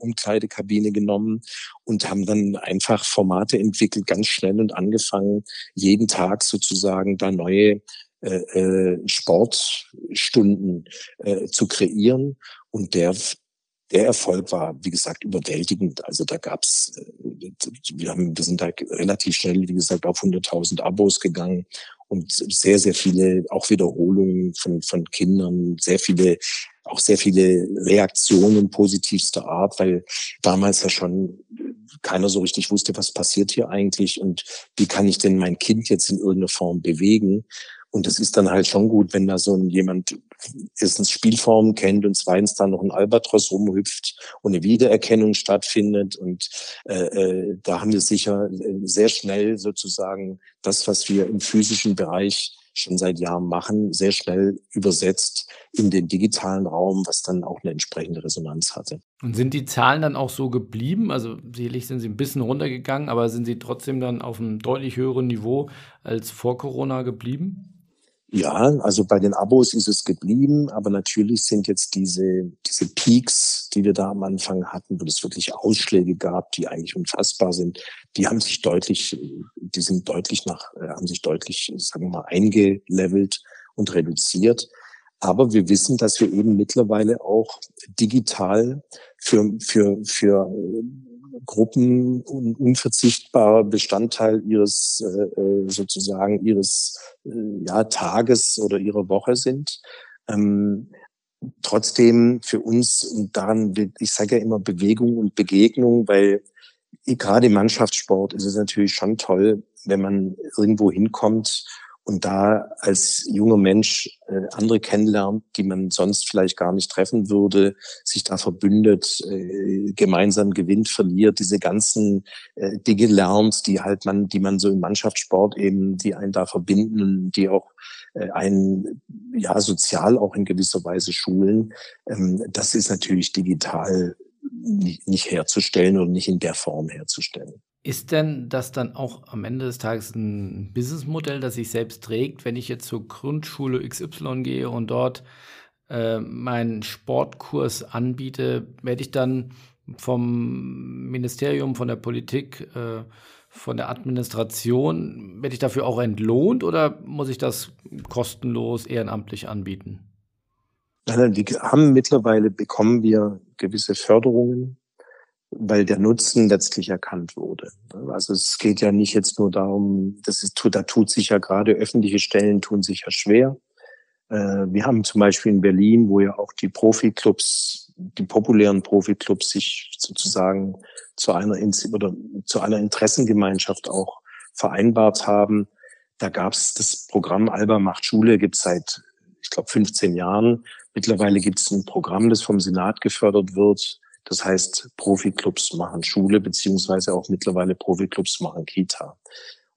Umkleidekabine genommen und haben dann einfach Formate entwickelt, ganz schnell und angefangen, jeden Tag sozusagen da neue äh, äh, Sportstunden äh, zu kreieren. Und der der Erfolg war, wie gesagt, überwältigend. Also da gab's, äh, wir haben, wir sind da relativ schnell, wie gesagt, auf 100.000 Abos gegangen und sehr, sehr viele auch Wiederholungen von, von Kindern, sehr viele auch sehr viele Reaktionen positivster Art, weil damals ja schon keiner so richtig wusste, was passiert hier eigentlich und wie kann ich denn mein Kind jetzt in irgendeiner Form bewegen. Und es ist dann halt schon gut, wenn da so ein jemand erstens Spielformen kennt und zweitens dann noch ein Albatros rumhüpft und eine Wiedererkennung stattfindet. Und äh, äh, da haben wir sicher äh, sehr schnell sozusagen das, was wir im physischen Bereich schon seit Jahren machen, sehr schnell übersetzt in den digitalen Raum, was dann auch eine entsprechende Resonanz hatte. Und sind die Zahlen dann auch so geblieben? Also sicherlich sind sie ein bisschen runtergegangen, aber sind sie trotzdem dann auf einem deutlich höheren Niveau als vor Corona geblieben? Ja, also bei den Abos ist es geblieben, aber natürlich sind jetzt diese, diese Peaks, die wir da am Anfang hatten, wo es wirklich Ausschläge gab, die eigentlich unfassbar sind, die haben sich deutlich, die sind deutlich nach, äh, haben sich deutlich, sagen wir mal, eingelevelt und reduziert. Aber wir wissen, dass wir eben mittlerweile auch digital für, für, für Gruppen ein unverzichtbarer Bestandteil ihres äh, äh, sozusagen ihres äh, ja, Tages oder ihrer Woche sind. Ähm, trotzdem für uns und daran, ich sage ja immer Bewegung und Begegnung, weil gerade im Mannschaftssport ist es natürlich schon toll, wenn man irgendwo hinkommt und da als junger Mensch äh, andere kennenlernt, die man sonst vielleicht gar nicht treffen würde, sich da verbündet, äh, gemeinsam gewinnt, verliert, diese ganzen äh, Dinge lernt, die halt man, die man so im Mannschaftssport eben, die einen da verbinden die auch äh, einen ja sozial auch in gewisser Weise schulen. Ähm, das ist natürlich digital nicht, herzustellen und nicht in der Form herzustellen. Ist denn das dann auch am Ende des Tages ein Businessmodell, das sich selbst trägt, wenn ich jetzt zur Grundschule XY gehe und dort äh, meinen Sportkurs anbiete, werde ich dann vom Ministerium, von der Politik, äh, von der Administration, werde ich dafür auch entlohnt oder muss ich das kostenlos ehrenamtlich anbieten? Nein, wir haben mittlerweile bekommen wir gewisse Förderungen weil der Nutzen letztlich erkannt wurde. Also es geht ja nicht jetzt nur darum, das ist, da tut sich ja gerade öffentliche Stellen tun sich ja schwer. Äh, wir haben zum Beispiel in Berlin, wo ja auch die Profiklubs, die populären Profiklubs sich sozusagen zu einer oder zu einer Interessengemeinschaft auch vereinbart haben. Da gab es das Programm Alba macht Schule, gibt seit ich glaube, 15 Jahren. Mittlerweile gibt es ein Programm, das vom Senat gefördert wird. Das heißt, Profiklubs machen Schule, beziehungsweise auch mittlerweile Profiklubs machen Kita.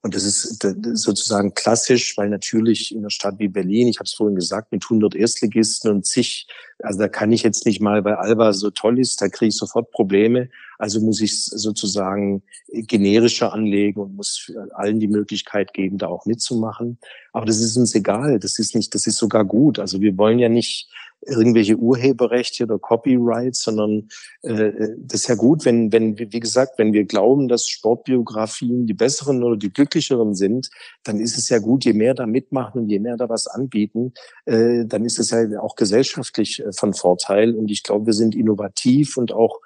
Und das ist sozusagen klassisch, weil natürlich in einer Stadt wie Berlin, ich habe es vorhin gesagt, mit 100 Erstligisten und zig, also da kann ich jetzt nicht mal, weil Alba so toll ist, da kriege ich sofort Probleme. Also muss ich sozusagen generischer anlegen und muss allen die Möglichkeit geben, da auch mitzumachen. Aber das ist uns egal. Das ist nicht, das ist sogar gut. Also wir wollen ja nicht irgendwelche Urheberrechte oder Copyrights, sondern äh, das ist ja gut, wenn, wenn, wie gesagt, wenn wir glauben, dass Sportbiografien die besseren oder die glücklicheren sind, dann ist es ja gut, je mehr da mitmachen und je mehr da was anbieten, äh, dann ist es ja auch gesellschaftlich äh, von Vorteil. Und ich glaube, wir sind innovativ und auch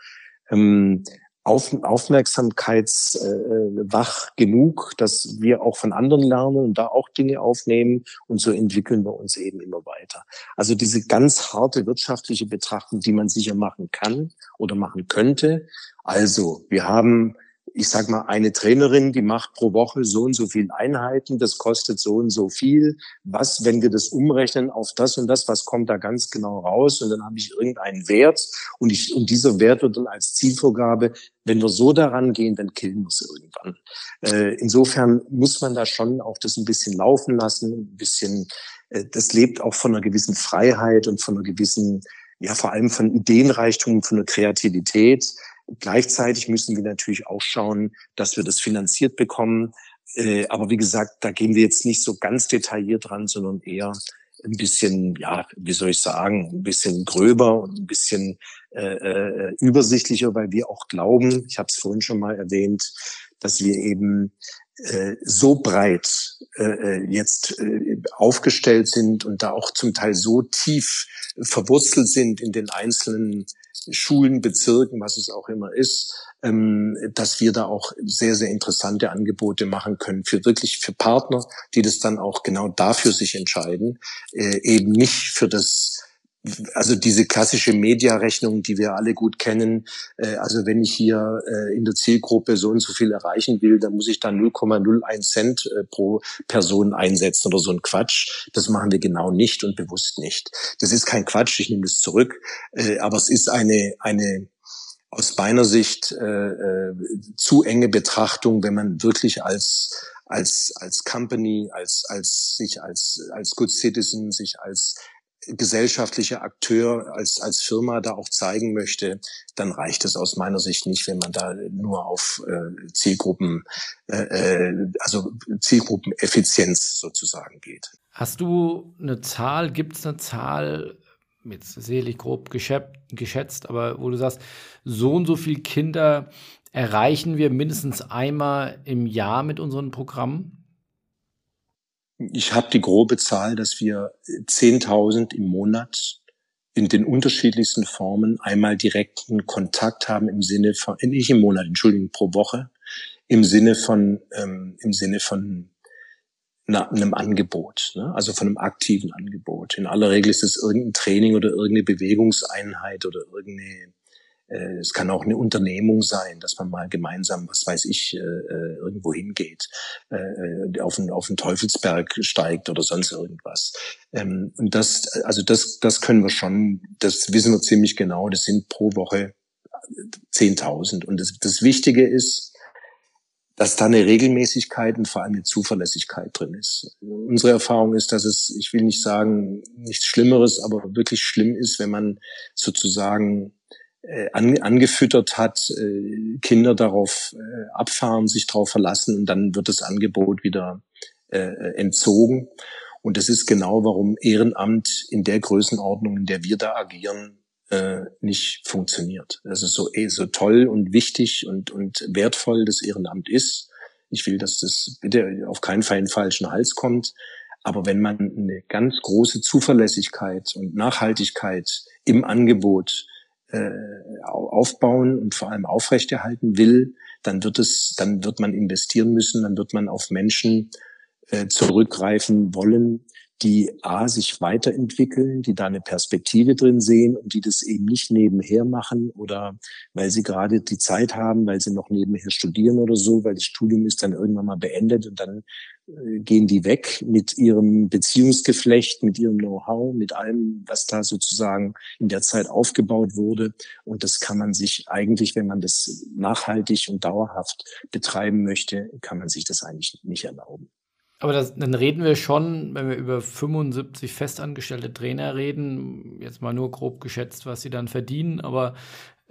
ähm, auf, aufmerksamkeitswach äh, genug, dass wir auch von anderen lernen und da auch Dinge aufnehmen und so entwickeln wir uns eben immer weiter. Also diese ganz harte wirtschaftliche Betrachtung, die man sicher machen kann oder machen könnte. Also wir haben ich sag mal, eine Trainerin, die macht pro Woche so und so viel Einheiten, das kostet so und so viel. Was, wenn wir das umrechnen auf das und das, was kommt da ganz genau raus? Und dann habe ich irgendeinen Wert und, ich, und dieser Wert wird dann als Zielvorgabe, wenn wir so daran gehen, dann killen wir es irgendwann. Äh, insofern muss man da schon auch das ein bisschen laufen lassen, ein bisschen, äh, das lebt auch von einer gewissen Freiheit und von einer gewissen, ja, vor allem von Ideenreichtum, von einer Kreativität Gleichzeitig müssen wir natürlich auch schauen, dass wir das finanziert bekommen. Äh, aber wie gesagt, da gehen wir jetzt nicht so ganz detailliert dran, sondern eher ein bisschen, ja, wie soll ich sagen, ein bisschen gröber und ein bisschen äh, äh, übersichtlicher, weil wir auch glauben, ich habe es vorhin schon mal erwähnt, dass wir eben äh, so breit äh, äh, jetzt äh, aufgestellt sind und da auch zum Teil so tief verwurzelt sind in den einzelnen Schulen, Bezirken, was es auch immer ist, ähm, dass wir da auch sehr, sehr interessante Angebote machen können für wirklich für Partner, die das dann auch genau dafür sich entscheiden, äh, eben nicht für das also diese klassische Mediarechnung, die wir alle gut kennen. Äh, also wenn ich hier äh, in der Zielgruppe so und so viel erreichen will, dann muss ich da 0,01 Cent äh, pro Person einsetzen oder so ein Quatsch. Das machen wir genau nicht und bewusst nicht. Das ist kein Quatsch, ich nehme das zurück. Aber es ist eine, eine aus meiner Sicht äh, zu enge Betrachtung, wenn man wirklich als als als Company, als als sich als als Good Citizen, sich als gesellschaftlicher Akteur als, als Firma da auch zeigen möchte, dann reicht es aus meiner Sicht nicht, wenn man da nur auf äh, Zielgruppen, äh, äh also Zielgruppeneffizienz sozusagen geht. Hast du eine Zahl, gibt es eine Zahl, jetzt selig grob geschätzt, aber wo du sagst, so und so viele Kinder erreichen wir mindestens einmal im Jahr mit unseren Programmen? Ich habe die grobe Zahl, dass wir 10.000 im Monat in den unterschiedlichsten Formen einmal direkten Kontakt haben im Sinne von, äh, nicht im Monat, Entschuldigung, pro Woche, im Sinne von, ähm, im Sinne von einem Angebot, ne? also von einem aktiven Angebot. In aller Regel ist es irgendein Training oder irgendeine Bewegungseinheit oder irgendeine äh, es kann auch eine Unternehmung sein, dass man mal gemeinsam, was weiß ich, äh, äh, irgendwo hingeht, auf einen, auf einen Teufelsberg steigt oder sonst irgendwas. Ähm, und das, also das, das können wir schon, das wissen wir ziemlich genau, das sind pro Woche 10.000. Und das, das Wichtige ist, dass da eine Regelmäßigkeit und vor allem eine Zuverlässigkeit drin ist. Unsere Erfahrung ist, dass es, ich will nicht sagen, nichts Schlimmeres, aber wirklich schlimm ist, wenn man sozusagen äh, angefüttert hat, äh, Kinder darauf äh, abfahren, sich darauf verlassen und dann wird das Angebot wieder äh, entzogen. Und das ist genau, warum Ehrenamt in der Größenordnung, in der wir da agieren, äh, nicht funktioniert. Also so, eh, so toll und wichtig und, und wertvoll das Ehrenamt ist. Ich will, dass das bitte auf keinen Fall in falschen Hals kommt. Aber wenn man eine ganz große Zuverlässigkeit und Nachhaltigkeit im Angebot äh, aufbauen und vor allem aufrechterhalten will, dann wird es, dann wird man investieren müssen, dann wird man auf Menschen äh, zurückgreifen wollen, die A, sich weiterentwickeln, die da eine Perspektive drin sehen und die das eben nicht nebenher machen oder weil sie gerade die Zeit haben, weil sie noch nebenher studieren oder so, weil das Studium ist dann irgendwann mal beendet und dann gehen die weg mit ihrem Beziehungsgeflecht, mit ihrem Know-how, mit allem, was da sozusagen in der Zeit aufgebaut wurde. Und das kann man sich eigentlich, wenn man das nachhaltig und dauerhaft betreiben möchte, kann man sich das eigentlich nicht erlauben. Aber das, dann reden wir schon, wenn wir über 75 festangestellte Trainer reden, jetzt mal nur grob geschätzt, was sie dann verdienen, aber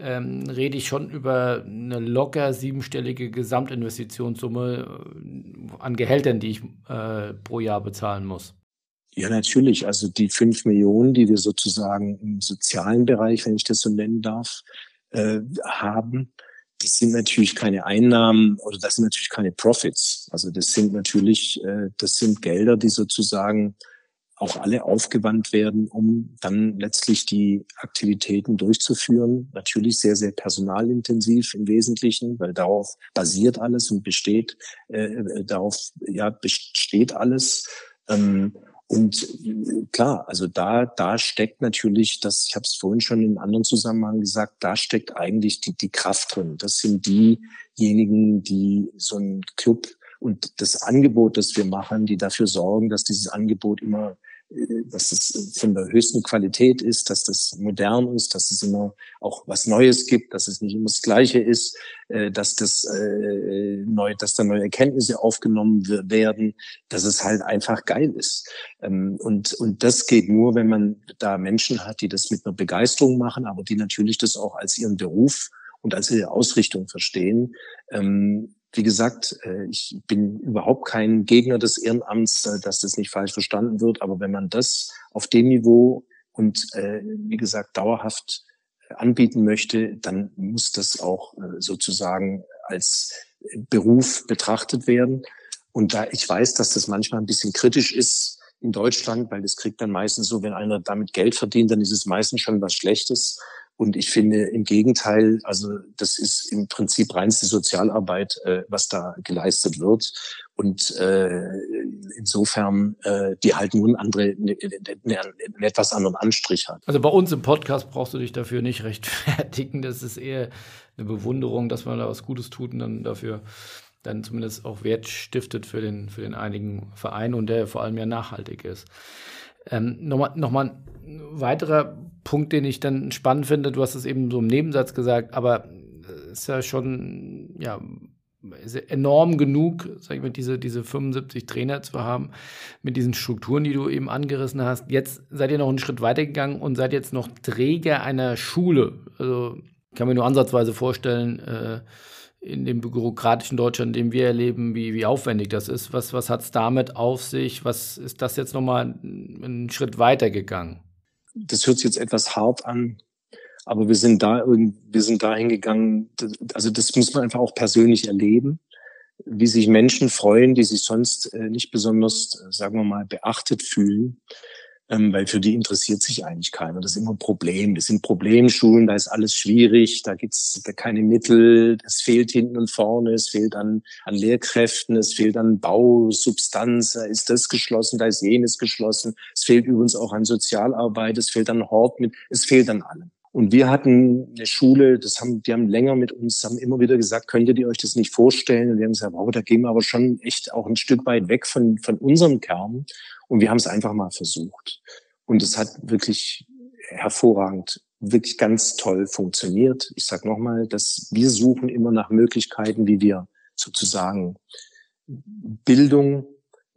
ähm, rede ich schon über eine locker siebenstellige Gesamtinvestitionssumme äh, an Gehältern, die ich äh, pro Jahr bezahlen muss. Ja, natürlich. Also die fünf Millionen, die wir sozusagen im sozialen Bereich, wenn ich das so nennen darf, äh, haben, das sind natürlich keine Einnahmen oder das sind natürlich keine Profits. Also das sind natürlich, äh, das sind Gelder, die sozusagen auch alle aufgewandt werden, um dann letztlich die Aktivitäten durchzuführen. Natürlich sehr, sehr personalintensiv im Wesentlichen, weil darauf basiert alles und besteht, äh, darauf ja, besteht alles. Ähm, und äh, klar, also da, da steckt natürlich, das, ich habe es vorhin schon in anderen Zusammenhang gesagt, da steckt eigentlich die, die Kraft drin. Das sind diejenigen, die so ein Club und das Angebot, das wir machen, die dafür sorgen, dass dieses Angebot immer dass es von der höchsten Qualität ist, dass das modern ist, dass es immer auch was Neues gibt, dass es nicht immer das Gleiche ist, äh, dass das äh, neu, dass da neue Erkenntnisse aufgenommen werden, dass es halt einfach geil ist. Ähm, und und das geht nur, wenn man da Menschen hat, die das mit einer Begeisterung machen, aber die natürlich das auch als ihren Beruf und als ihre Ausrichtung verstehen. Ähm, wie gesagt, äh, ich bin überhaupt kein Gegner des Ehrenamts, äh, dass das nicht falsch verstanden wird. Aber wenn man das auf dem Niveau und äh, wie gesagt dauerhaft anbieten möchte, dann muss das auch sozusagen als Beruf betrachtet werden. Und da ich weiß, dass das manchmal ein bisschen kritisch ist in Deutschland, weil das kriegt dann meistens so, wenn einer damit Geld verdient, dann ist es meistens schon was Schlechtes. Und ich finde im Gegenteil, also das ist im Prinzip reinste Sozialarbeit, äh, was da geleistet wird. Und äh, insofern, äh, die halt nur einen, andere, ne, ne, einen etwas anderen Anstrich hat. Also bei uns im Podcast brauchst du dich dafür nicht rechtfertigen. Das ist eher eine Bewunderung, dass man da was Gutes tut und dann dafür dann zumindest auch Wert stiftet für den, für den einigen Verein und der vor allem ja nachhaltig ist. Ähm, Nochmal noch mal weiterer Punkt, den ich dann spannend finde, du hast es eben so im Nebensatz gesagt, aber es ist ja schon ja, enorm genug, sag ich mal, diese, diese 75 Trainer zu haben, mit diesen Strukturen, die du eben angerissen hast. Jetzt seid ihr noch einen Schritt weitergegangen und seid jetzt noch Träger einer Schule. Also ich kann mir nur ansatzweise vorstellen, äh, in dem bürokratischen Deutschland, in dem wir erleben, wie, wie aufwendig das ist. Was, was hat es damit auf sich? Was ist das jetzt nochmal einen Schritt weiter gegangen? Das hört sich jetzt etwas hart an, aber wir sind da wir sind da hingegangen. Also das muss man einfach auch persönlich erleben, wie sich Menschen freuen, die sich sonst äh, nicht besonders, sagen wir mal, beachtet fühlen ähm, weil für die interessiert sich eigentlich keiner. Das ist immer ein Problem. Das sind Problemschulen, da ist alles schwierig, da gibt's keine Mittel, es fehlt hinten und vorne, es fehlt an, an Lehrkräften, es fehlt an Bausubstanz, da ist das geschlossen, da ist jenes geschlossen, es fehlt übrigens auch an Sozialarbeit, es fehlt an Hort mit, es fehlt an allem. Und wir hatten eine Schule, das haben, die haben länger mit uns, haben immer wieder gesagt, könntet ihr euch das nicht vorstellen? Und wir haben gesagt, wow, da gehen wir aber schon echt auch ein Stück weit weg von, von unserem Kern. Und wir haben es einfach mal versucht. Und es hat wirklich hervorragend, wirklich ganz toll funktioniert. Ich sage nochmal, dass wir suchen immer nach Möglichkeiten, wie wir sozusagen Bildung,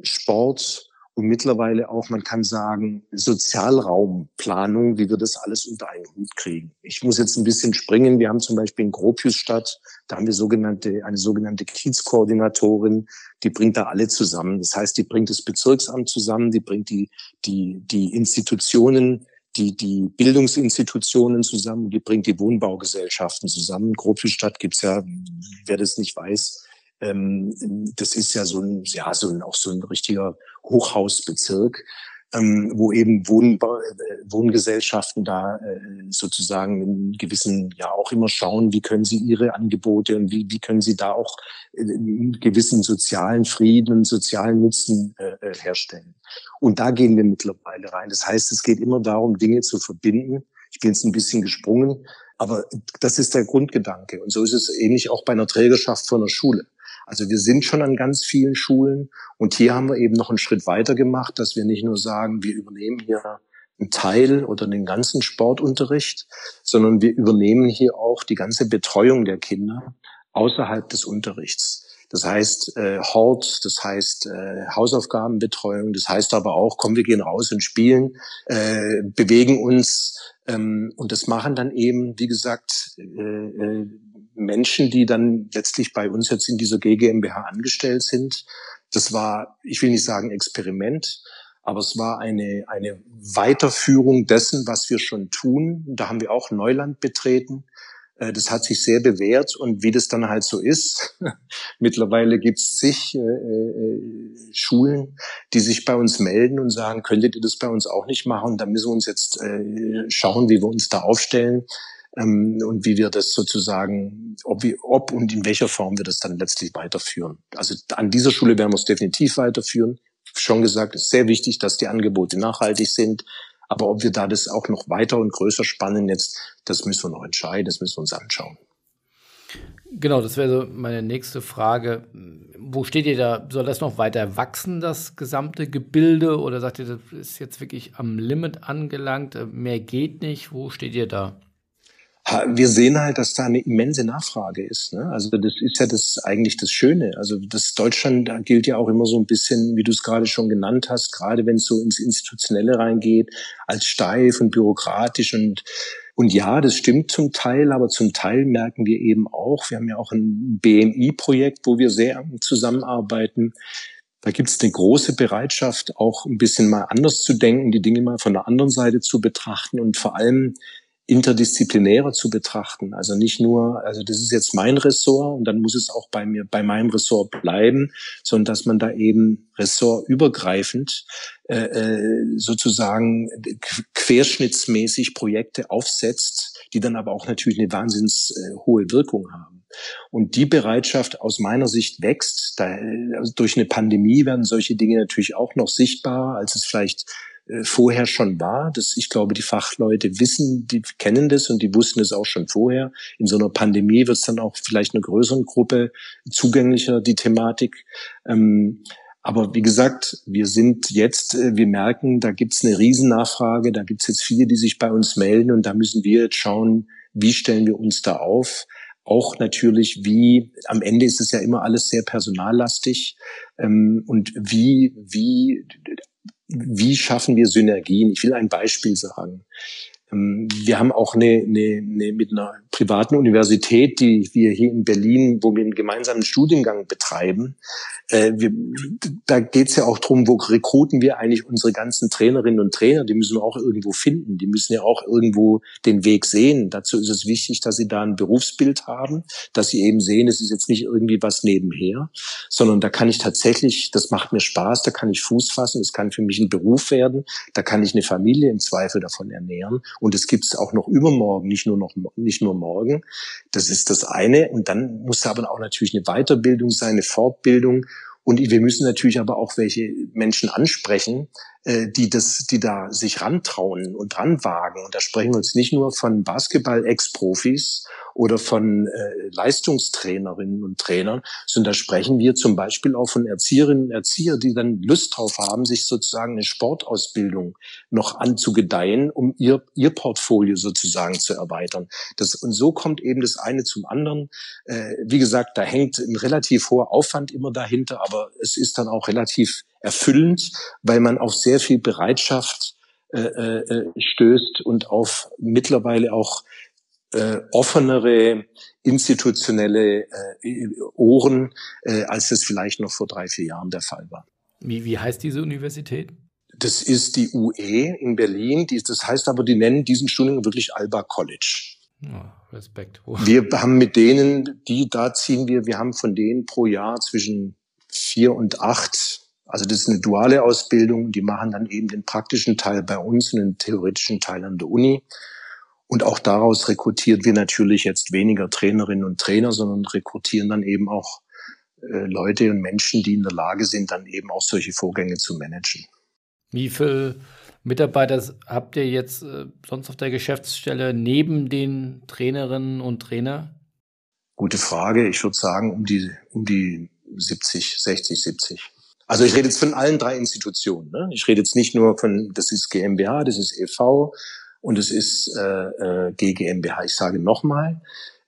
Sport und mittlerweile auch, man kann sagen, Sozialraumplanung, wie wir das alles unter einen Hut kriegen. Ich muss jetzt ein bisschen springen. Wir haben zum Beispiel in Gropiusstadt, da haben wir sogenannte, eine sogenannte Kiezkoordinatorin, die bringt da alle zusammen. Das heißt, die bringt das Bezirksamt zusammen, die bringt die, die, die Institutionen, die, die Bildungsinstitutionen zusammen, die bringt die Wohnbaugesellschaften zusammen. Gropiusstadt gibt's ja, wer das nicht weiß, ähm, das ist ja so ein, ja, so ein, auch so ein richtiger Hochhausbezirk. ähm, wo eben Wohnba äh, Wohngesellschaften da äh, sozusagen in gewissen, ja auch immer schauen, wie können sie ihre Angebote und wie, wie können sie da auch äh, gewissen sozialen Frieden und sozialen Nutzen äh, äh, herstellen. Und da gehen wir mittlerweile rein. Das heißt, es geht immer darum, Dinge zu verbinden. Ich bin jetzt ein bisschen gesprungen, aber das ist der Grundgedanke. Und so ist es ähnlich auch bei einer Trägerschaft von einer Schule. Also wir sind schon an ganz vielen Schulen und hier haben wir eben noch einen Schritt weiter gemacht, dass wir nicht nur sagen, wir übernehmen hier einen Teil oder den ganzen Sportunterricht, sondern wir übernehmen hier auch die ganze Betreuung der Kinder außerhalb des Unterrichts. Das heißt äh, Hort, das heißt äh, Hausaufgabenbetreuung, das heißt aber auch, komm, wir gehen raus und spielen, äh, bewegen uns ähm, und das machen dann eben, wie gesagt, äh, äh, Menschen, die dann letztlich bei uns jetzt in dieser GGMBH angestellt sind. Das war, ich will nicht sagen Experiment, aber es war eine, eine Weiterführung dessen, was wir schon tun. Da haben wir auch Neuland betreten. Äh, das hat sich sehr bewährt und wie das dann halt so ist, mittlerweile gibt es zig äh, äh, Schulen, die sich bei uns melden und sagen, könntet ihr das bei uns auch nicht machen? Da müssen wir uns jetzt äh, schauen, wie wir uns da aufstellen ähm, und wie wir das sozusagen, ob, wir, ob und in welcher Form wir das dann letztlich weiterführen. Also an dieser Schule werden wir es definitiv weiterführen. Schon gesagt, es ist sehr wichtig, dass die Angebote nachhaltig sind. Aber ob wir da das auch noch weiter und größer spannen jetzt, das müssen wir noch entscheiden, das müssen wir uns anschauen. Genau, das wäre so meine nächste Frage. Wo steht ihr da? Soll das noch weiter wachsen, das gesamte Gebilde? Oder sagt ihr, das ist jetzt wirklich am Limit angelangt? Mehr geht nicht? Wo steht ihr da? Wir sehen halt, dass da eine immense Nachfrage ist. Ne? Also das ist ja das eigentlich das Schöne. Also das Deutschland da gilt ja auch immer so ein bisschen, wie du es gerade schon genannt hast, gerade wenn es so ins Institutionelle reingeht, als steif und bürokratisch und und ja, das stimmt zum Teil, aber zum Teil merken wir eben auch, wir haben ja auch ein BMI-Projekt, wo wir sehr zusammenarbeiten. Da gibt es eine große Bereitschaft, auch ein bisschen mal anders zu denken, die Dinge mal von der anderen Seite zu betrachten und vor allem interdisziplinärer zu betrachten. Also nicht nur, also das ist jetzt mein Ressort und dann muss es auch bei mir, bei meinem Ressort bleiben, sondern dass man da eben ressortübergreifend äh, äh sozusagen querschnittsmäßig Projekte aufsetzt, die dann aber auch natürlich eine wahnsinns äh, hohe Wirkung haben. Und die Bereitschaft aus meiner Sicht wächst. Da, also durch eine Pandemie werden solche Dinge natürlich auch noch sichtbarer, als es vielleicht äh, vorher schon war. Das, ich glaube, die Fachleute wissen, die kennen das und die wussten es auch schon vorher. In so einer Pandemie wird es dann auch vielleicht einer größeren Gruppe zugänglicher, die Thematik. Ähm, aber wie gesagt, wir sind jetzt, äh, wir merken, da gibt es eine Riesennachfrage, da gibt es jetzt viele, die sich bei uns melden und da müssen wir jetzt schauen, wie stellen wir uns da auf. Auch natürlich, wie, am Ende ist es ja immer alles sehr personallastig ähm, und wie, wie wie schaffen wir Synergien? Ich will ein Beispiel sagen. Ähm, wir haben auch eine, eine, eine mit einer privaten Universität, die wir hier in Berlin, wo wir einen gemeinsamen Studiengang betreiben, äh, wir, da geht es ja auch drum, wo rekruten wir eigentlich unsere ganzen Trainerinnen und Trainer? Die müssen wir auch irgendwo finden. Die müssen ja auch irgendwo den Weg sehen. Dazu ist es wichtig, dass sie da ein Berufsbild haben, dass sie eben sehen, es ist jetzt nicht irgendwie was nebenher, sondern da kann ich tatsächlich, das macht mir Spaß, da kann ich Fuß fassen, es kann für mich ein Beruf werden, da kann ich eine Familie im Zweifel davon ernähren. Und es gibt es auch noch übermorgen, nicht nur noch nicht nur morgen. Das ist das eine. Und dann muss aber auch natürlich eine Weiterbildung sein, eine Fortbildung. Und wir müssen natürlich aber auch welche Menschen ansprechen, äh, die das, die da sich rantrauen und ranwagen. Und da sprechen wir uns nicht nur von Basketball-Ex-Profis oder von äh, Leistungstrainerinnen und Trainern, sondern da sprechen wir zum Beispiel auch von Erzieherinnen und Erziehern, die dann Lust drauf haben, sich sozusagen eine Sportausbildung noch anzugedeihen, um ihr, ihr Portfolio sozusagen zu erweitern. Das, und so kommt eben das eine zum anderen. Äh, wie gesagt, da hängt ein relativ hoher Aufwand immer dahinter, aber es ist dann auch relativ erfüllend, weil man auf sehr viel Bereitschaft äh, äh, stößt und auf mittlerweile auch äh, offenere institutionelle äh, Ohren, äh, als das vielleicht noch vor drei, vier Jahren der Fall war. Wie, wie heißt diese Universität? Das ist die UE in Berlin. Die, das heißt aber, die nennen diesen Studiengang wirklich Alba College. Oh, Respekt. Oh. Wir haben mit denen, die da ziehen wir, wir haben von denen pro Jahr zwischen vier und acht Also das ist eine duale Ausbildung. Die machen dann eben den praktischen Teil bei uns und den theoretischen Teil an der Uni. Und auch daraus rekrutieren wir natürlich jetzt weniger Trainerinnen und Trainer, sondern rekrutieren dann eben auch äh, Leute und Menschen, die in der Lage sind, dann eben auch solche Vorgänge zu managen. Wie viele Mitarbeiter habt ihr jetzt äh, sonst auf der Geschäftsstelle neben den Trainerinnen und Trainer? Gute Frage. Ich würde sagen, um die, um die 70, 60, 70. Also ich rede jetzt von allen drei Institutionen. Ne? Ich rede jetzt nicht nur von, das ist GmbH, das ist EV und es ist äh, äh, GGMBH. Ich sage nochmal,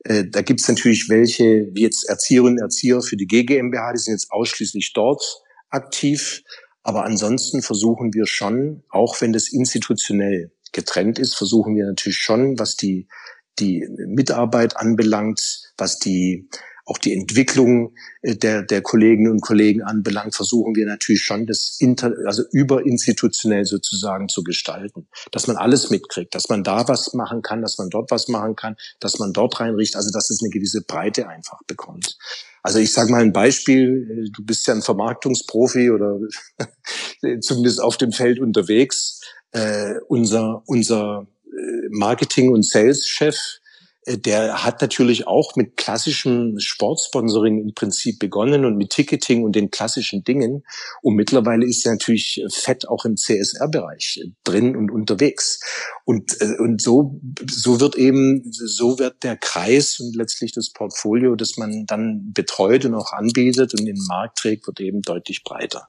äh, da gibt es natürlich welche, wie jetzt Erzieherinnen und Erzieher für die GGMBH, die sind jetzt ausschließlich dort aktiv. Aber ansonsten versuchen wir schon, auch wenn das institutionell getrennt ist, versuchen wir natürlich schon, was die, die Mitarbeit anbelangt, was die auch die Entwicklung äh, der, der Kolleginnen und Kollegen anbelangt, versuchen wir natürlich schon, das inter, also überinstitutionell sozusagen zu gestalten. Dass man alles mitkriegt, dass man da was machen kann, dass man dort was machen kann, dass man dort reinrichtet, also dass es eine gewisse Breite einfach bekommt. Also ich sage mal ein Beispiel, du bist ja ein Vermarktungsprofi oder zumindest auf dem Feld unterwegs. Äh, unser unser äh, Marketing- und Sales-Chef, äh, der hat natürlich auch mit klassischem Sportsponsoring im Prinzip begonnen und mit Ticketing und den klassischen Dingen. Und mittlerweile ist er natürlich fett auch im CSR-Bereich drin und unterwegs. Und, äh, und so, so wird eben, so wird der Kreis und letztlich das Portfolio, das man dann betreut und auch anbietet und in den Markt trägt, wird eben deutlich breiter.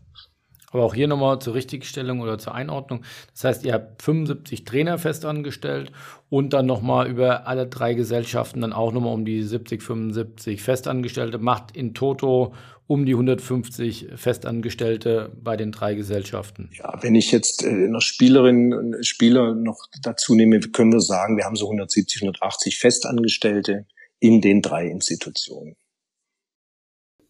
Aber auch hier nochmal zur Richtigstellung oder zur Einordnung. Das heißt, ihr habt 75 Trainer festangestellt und dann nochmal über alle drei Gesellschaften dann auch nochmal um die 70, 75 Festangestellte, macht in Toto um die 150 Festangestellte bei den drei Gesellschaften. Ja, wenn ich jetzt äh, noch Spielerinnen und Spieler noch dazu nehme, können wir sagen, wir haben so 170, 180 Festangestellte in den drei Institutionen.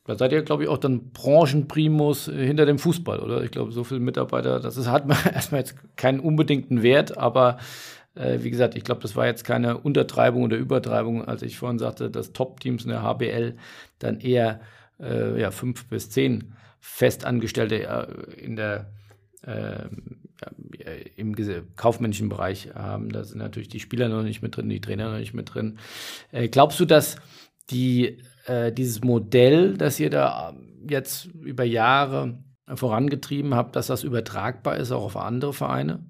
Da seid ihr, glaube ich, auch dann Branchenprimus äh, hinter dem Fußball, oder? Ich glaube, so viele Mitarbeiter, das ist, hat man erstmal jetzt keinen unbedingten Wert, aber äh, wie gesagt, ich glaube, das war jetzt keine Untertreibung oder Übertreibung, als ich vorhin sagte, dass Top-Teams in der HBL dann eher äh, ja, fünf bis zehn Festangestellte äh, in der äh, im kaufmännischen Bereich haben. Da sind natürlich die Spieler noch nicht mit drin, die Trainer noch nicht mit drin. Äh, glaubst du, dass die äh, dieses Modell, das ihr da jetzt über Jahre vorangetrieben habt, dass das übertragbar ist auch auf andere Vereine?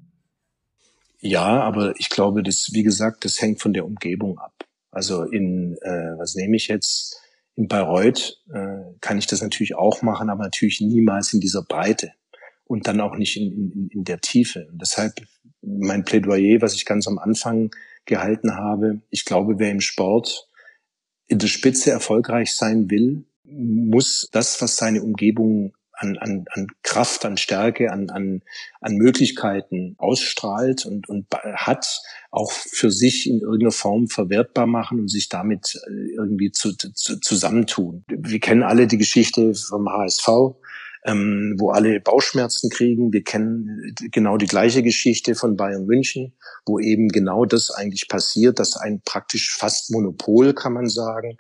Ja, aber ich glaube, das, wie gesagt, das hängt von der Umgebung ab. Also in, äh, was nehme ich jetzt? In Bayreuth äh, kann ich das natürlich auch machen, aber natürlich niemals in dieser Breite und dann auch nicht in, in, in der Tiefe. Und deshalb mein Plädoyer, was ich ganz am Anfang gehalten habe, ich glaube, wer im Sport in der Spitze erfolgreich sein will, muss das, was seine Umgebung an, an, an Kraft, an Stärke, an, an, an Möglichkeiten ausstrahlt und, und hat, auch für sich in irgendeiner Form verwertbar machen und sich damit äh, irgendwie zu, zu, zusammentun. Wir kennen alle die Geschichte vom HSV ähm, wo alle Bauchschmerzen kriegen. Wir kennen genau die gleiche Geschichte von Bayern München, wo eben genau das eigentlich passiert, dass ein praktisch fast Monopol, kann man sagen,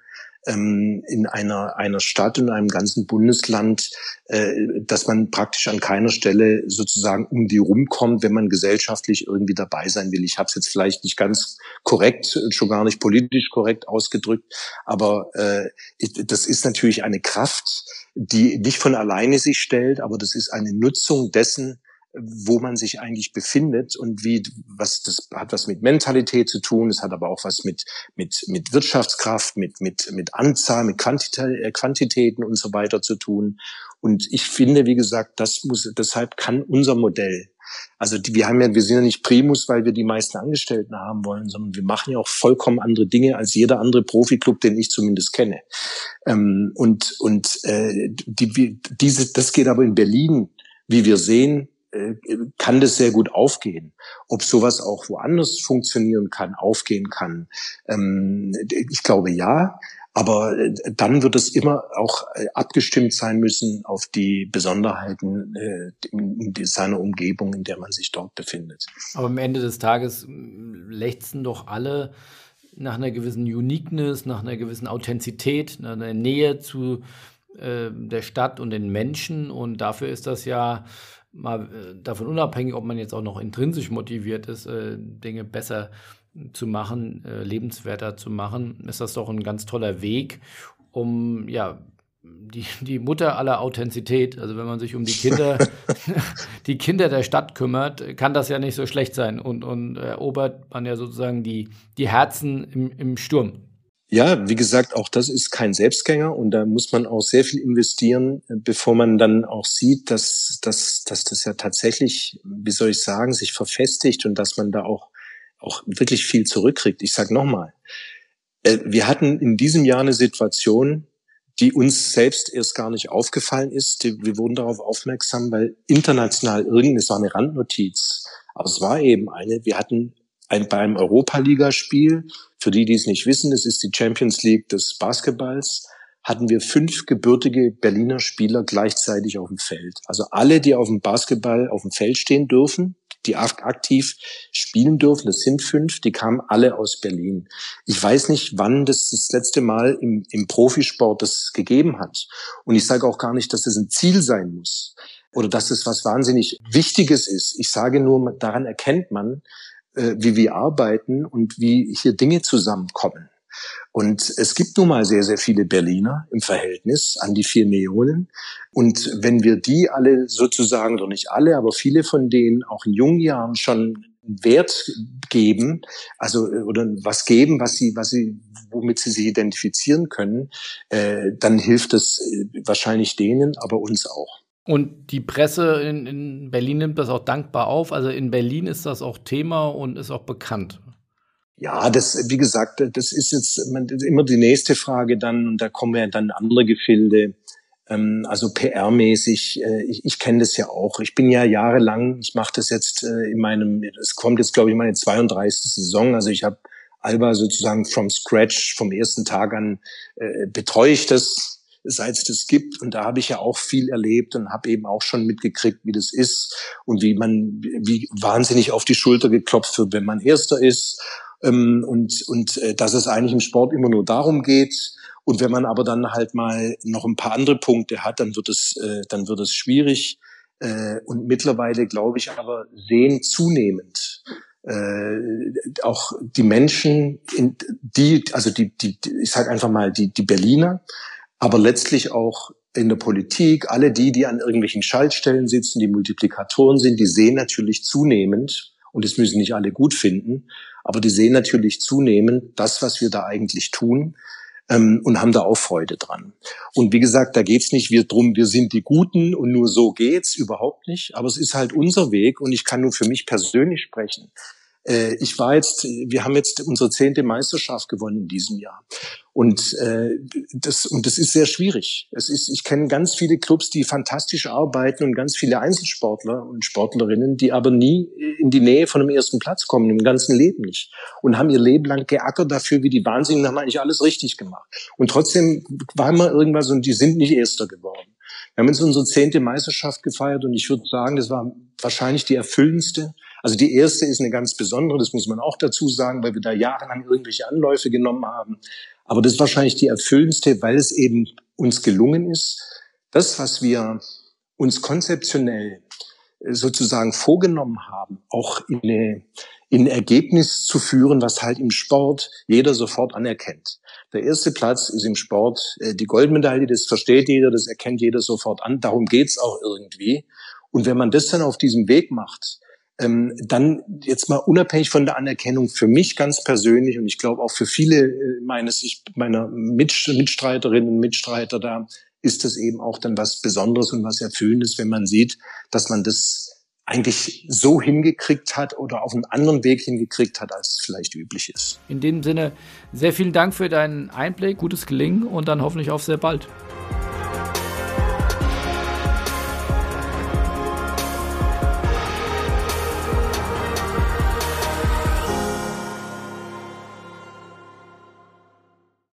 ähm, in einer, einer Stadt, in einem ganzen Bundesland, äh, dass man praktisch an keiner Stelle sozusagen um die rumkommt, wenn man gesellschaftlich irgendwie dabei sein will. Ich habe es jetzt vielleicht nicht ganz korrekt, schon gar nicht politisch korrekt ausgedrückt, aber äh, das ist natürlich eine Kraft, die nicht von alleine sich stellt, aber das ist eine Nutzung dessen, wo man sich eigentlich befindet und wie was das hat was mit Mentalität zu tun, es hat aber auch was mit mit mit Wirtschaftskraft, mit mit mit Anzahl, mit Quantität, äh, Quantitäten und so weiter zu tun. Und ich finde, wie gesagt, das muss deshalb kann unser Modell also die, wir haben ja, wir sind ja nicht Primus, weil wir die meisten Angestellten haben wollen, sondern wir machen ja auch vollkommen andere Dinge als jeder andere Profiklub, den ich zumindest kenne. Ähm, und und äh, die, diese, das geht aber in Berlin, wie wir sehen, kann das sehr gut aufgehen. Ob sowas auch woanders funktionieren kann, aufgehen kann, ähm, ich glaube ja. Aber äh, dann wird es immer auch äh, abgestimmt sein müssen auf die Besonderheiten in seiner Umgebung, in der man sich dort befindet. Aber am Ende des Tages lechzen doch alle nach einer gewissen Uniqueness, nach einer gewissen Authentizität, nach einer Nähe zu äh, der Stadt und den Menschen. Und dafür ist das ja mal äh, davon unabhängig, ob man jetzt auch noch intrinsisch motiviert ist, äh, Dinge besser zu machen, äh, lebenswerter zu machen, ist das doch ein ganz toller Weg, um ja die, die Mutter aller Authentizität. Also wenn man sich um die Kinder, die Kinder der Stadt kümmert, kann das ja nicht so schlecht sein und, und erobert man ja sozusagen die, die Herzen im, im Sturm. Ja, wie gesagt, auch das ist kein Selbstgänger und da muss man auch sehr viel investieren, bevor man dann auch sieht, dass, dass, dass das ja tatsächlich, wie soll ich sagen, sich verfestigt und dass man da auch, auch wirklich viel zurückkriegt. Ich sage nochmal, äh, wir hatten in diesem Jahr eine Situation, die uns selbst erst gar nicht aufgefallen ist. Wir wurden darauf aufmerksam, weil international irgendeine, es war eine Randnotiz, aber es war eben eine, wir hatten ein, bei einem Europa-Ligaspiel, für die, die es nicht wissen, es ist die Champions League des Basketballs, hatten wir fünf gebürtige Berliner Spieler gleichzeitig auf dem Feld. Also alle, die auf dem Basketball auf dem Feld stehen dürfen, die aktiv spielen dürfen. Das sind fünf, die kamen alle aus Berlin. Ich weiß nicht, wann das das letzte Mal im, im Profisport das gegeben hat. Und ich sage auch gar nicht, dass das ein Ziel sein muss oder dass das was wahnsinnig Wichtiges ist. Ich sage nur, daran erkennt man, äh, wie wir arbeiten und wie hier Dinge zusammenkommen. Und es gibt nun mal sehr, sehr viele Berliner im Verhältnis an die vier Millionen. Und wenn wir die alle sozusagen, oder nicht alle, aber viele von denen auch in jungen Jahren schon Wert geben, also äh, oder was geben, was sie, was sie, womit sie sich identifizieren können, äh, dann hilft es äh, wahrscheinlich denen, aber uns auch. Und die Presse in, in Berlin nimmt das auch dankbar auf. Also in Berlin ist das auch Thema und ist auch bekannt. Ja, das, wie gesagt, das ist jetzt immer die nächste Frage dann, und da kommen ja dann andere Gefilde. Ähm, also PR-mäßig, äh, ich, ich kenne das ja auch. Ich bin ja jahrelang, ich mache das jetzt äh, in meinem, es kommt jetzt, glaube ich, meine 32. Saison. Also ich habe Alba sozusagen from scratch, vom ersten Tag an äh, betreue ich das, seit es das gibt. Und da habe ich ja auch viel erlebt und habe eben auch schon mitgekriegt, wie das ist und wie man, wie wahnsinnig auf die Schulter geklopft wird, wenn man Erster ist ähm, und, und äh, dass es eigentlich im Sport immer nur darum geht. Und wenn man aber dann halt mal noch ein paar andere Punkte hat, dann wird es, äh, dann wird es schwierig. Äh, und mittlerweile glaube ich aber sehen zunehmend äh, auch die Menschen, in, die, also die, die, ich sage einfach mal die, die Berliner, aber letztlich auch in der Politik, alle die, die an irgendwelchen Schaltstellen sitzen, die Multiplikatoren sind, die sehen natürlich zunehmend, und das müssen nicht alle gut finden, aber die sehen natürlich zunehmend das, was wir da eigentlich tun ähm, und haben da auch Freude dran. Und wie gesagt, da geht's nicht wir drum, wir sind die Guten und nur so geht's, überhaupt nicht. Aber es ist halt unser Weg und ich kann nur für mich persönlich sprechen. Äh, ich war jetzt, wir haben jetzt unsere zehnte Meisterschaft gewonnen in diesem Jahr. Und äh, das und das ist sehr schwierig. Es ist, ich kenne ganz viele Clubs, die fantastisch arbeiten und ganz viele Einzelsportler und Sportlerinnen, die aber nie in die Nähe von einem ersten Platz kommen im ganzen Leben nicht und haben ihr Leben lang geackert dafür, wie die Wahnsinnigen haben eigentlich alles richtig gemacht. Und trotzdem war immer irgendwas und die sind nicht Erster geworden. Wir haben jetzt unsere zehnte Meisterschaft gefeiert und ich würde sagen, das war wahrscheinlich die erfüllendste also die erste ist eine ganz besondere, das muss man auch dazu sagen, weil wir da jahrelang irgendwelche Anläufe genommen haben. Aber das ist wahrscheinlich die erfüllendste, weil es eben uns gelungen ist, das, was wir uns konzeptionell äh, sozusagen vorgenommen haben, auch in, eine, in ein Ergebnis zu führen, was halt im Sport jeder sofort anerkennt. Der erste Platz ist im Sport äh, die Goldmedaille, das versteht jeder, das erkennt jeder sofort an. Darum geht's auch irgendwie. Und wenn man das dann auf diesem Weg macht, ähm, dann jetzt mal unabhängig von der Anerkennung für mich ganz persönlich und ich glaube auch für viele äh, meines ich, meiner Mitstreiterinnen und Mitstreiter da ist das eben auch dann was Besonderes und was Erfüllendes, wenn man sieht, dass man das eigentlich so hingekriegt hat oder auf einen anderen Weg hingekriegt hat, als es vielleicht üblich ist. In dem Sinne, sehr vielen Dank für deinen Einblick, gutes Gelingen und dann hoffentlich auf sehr bald.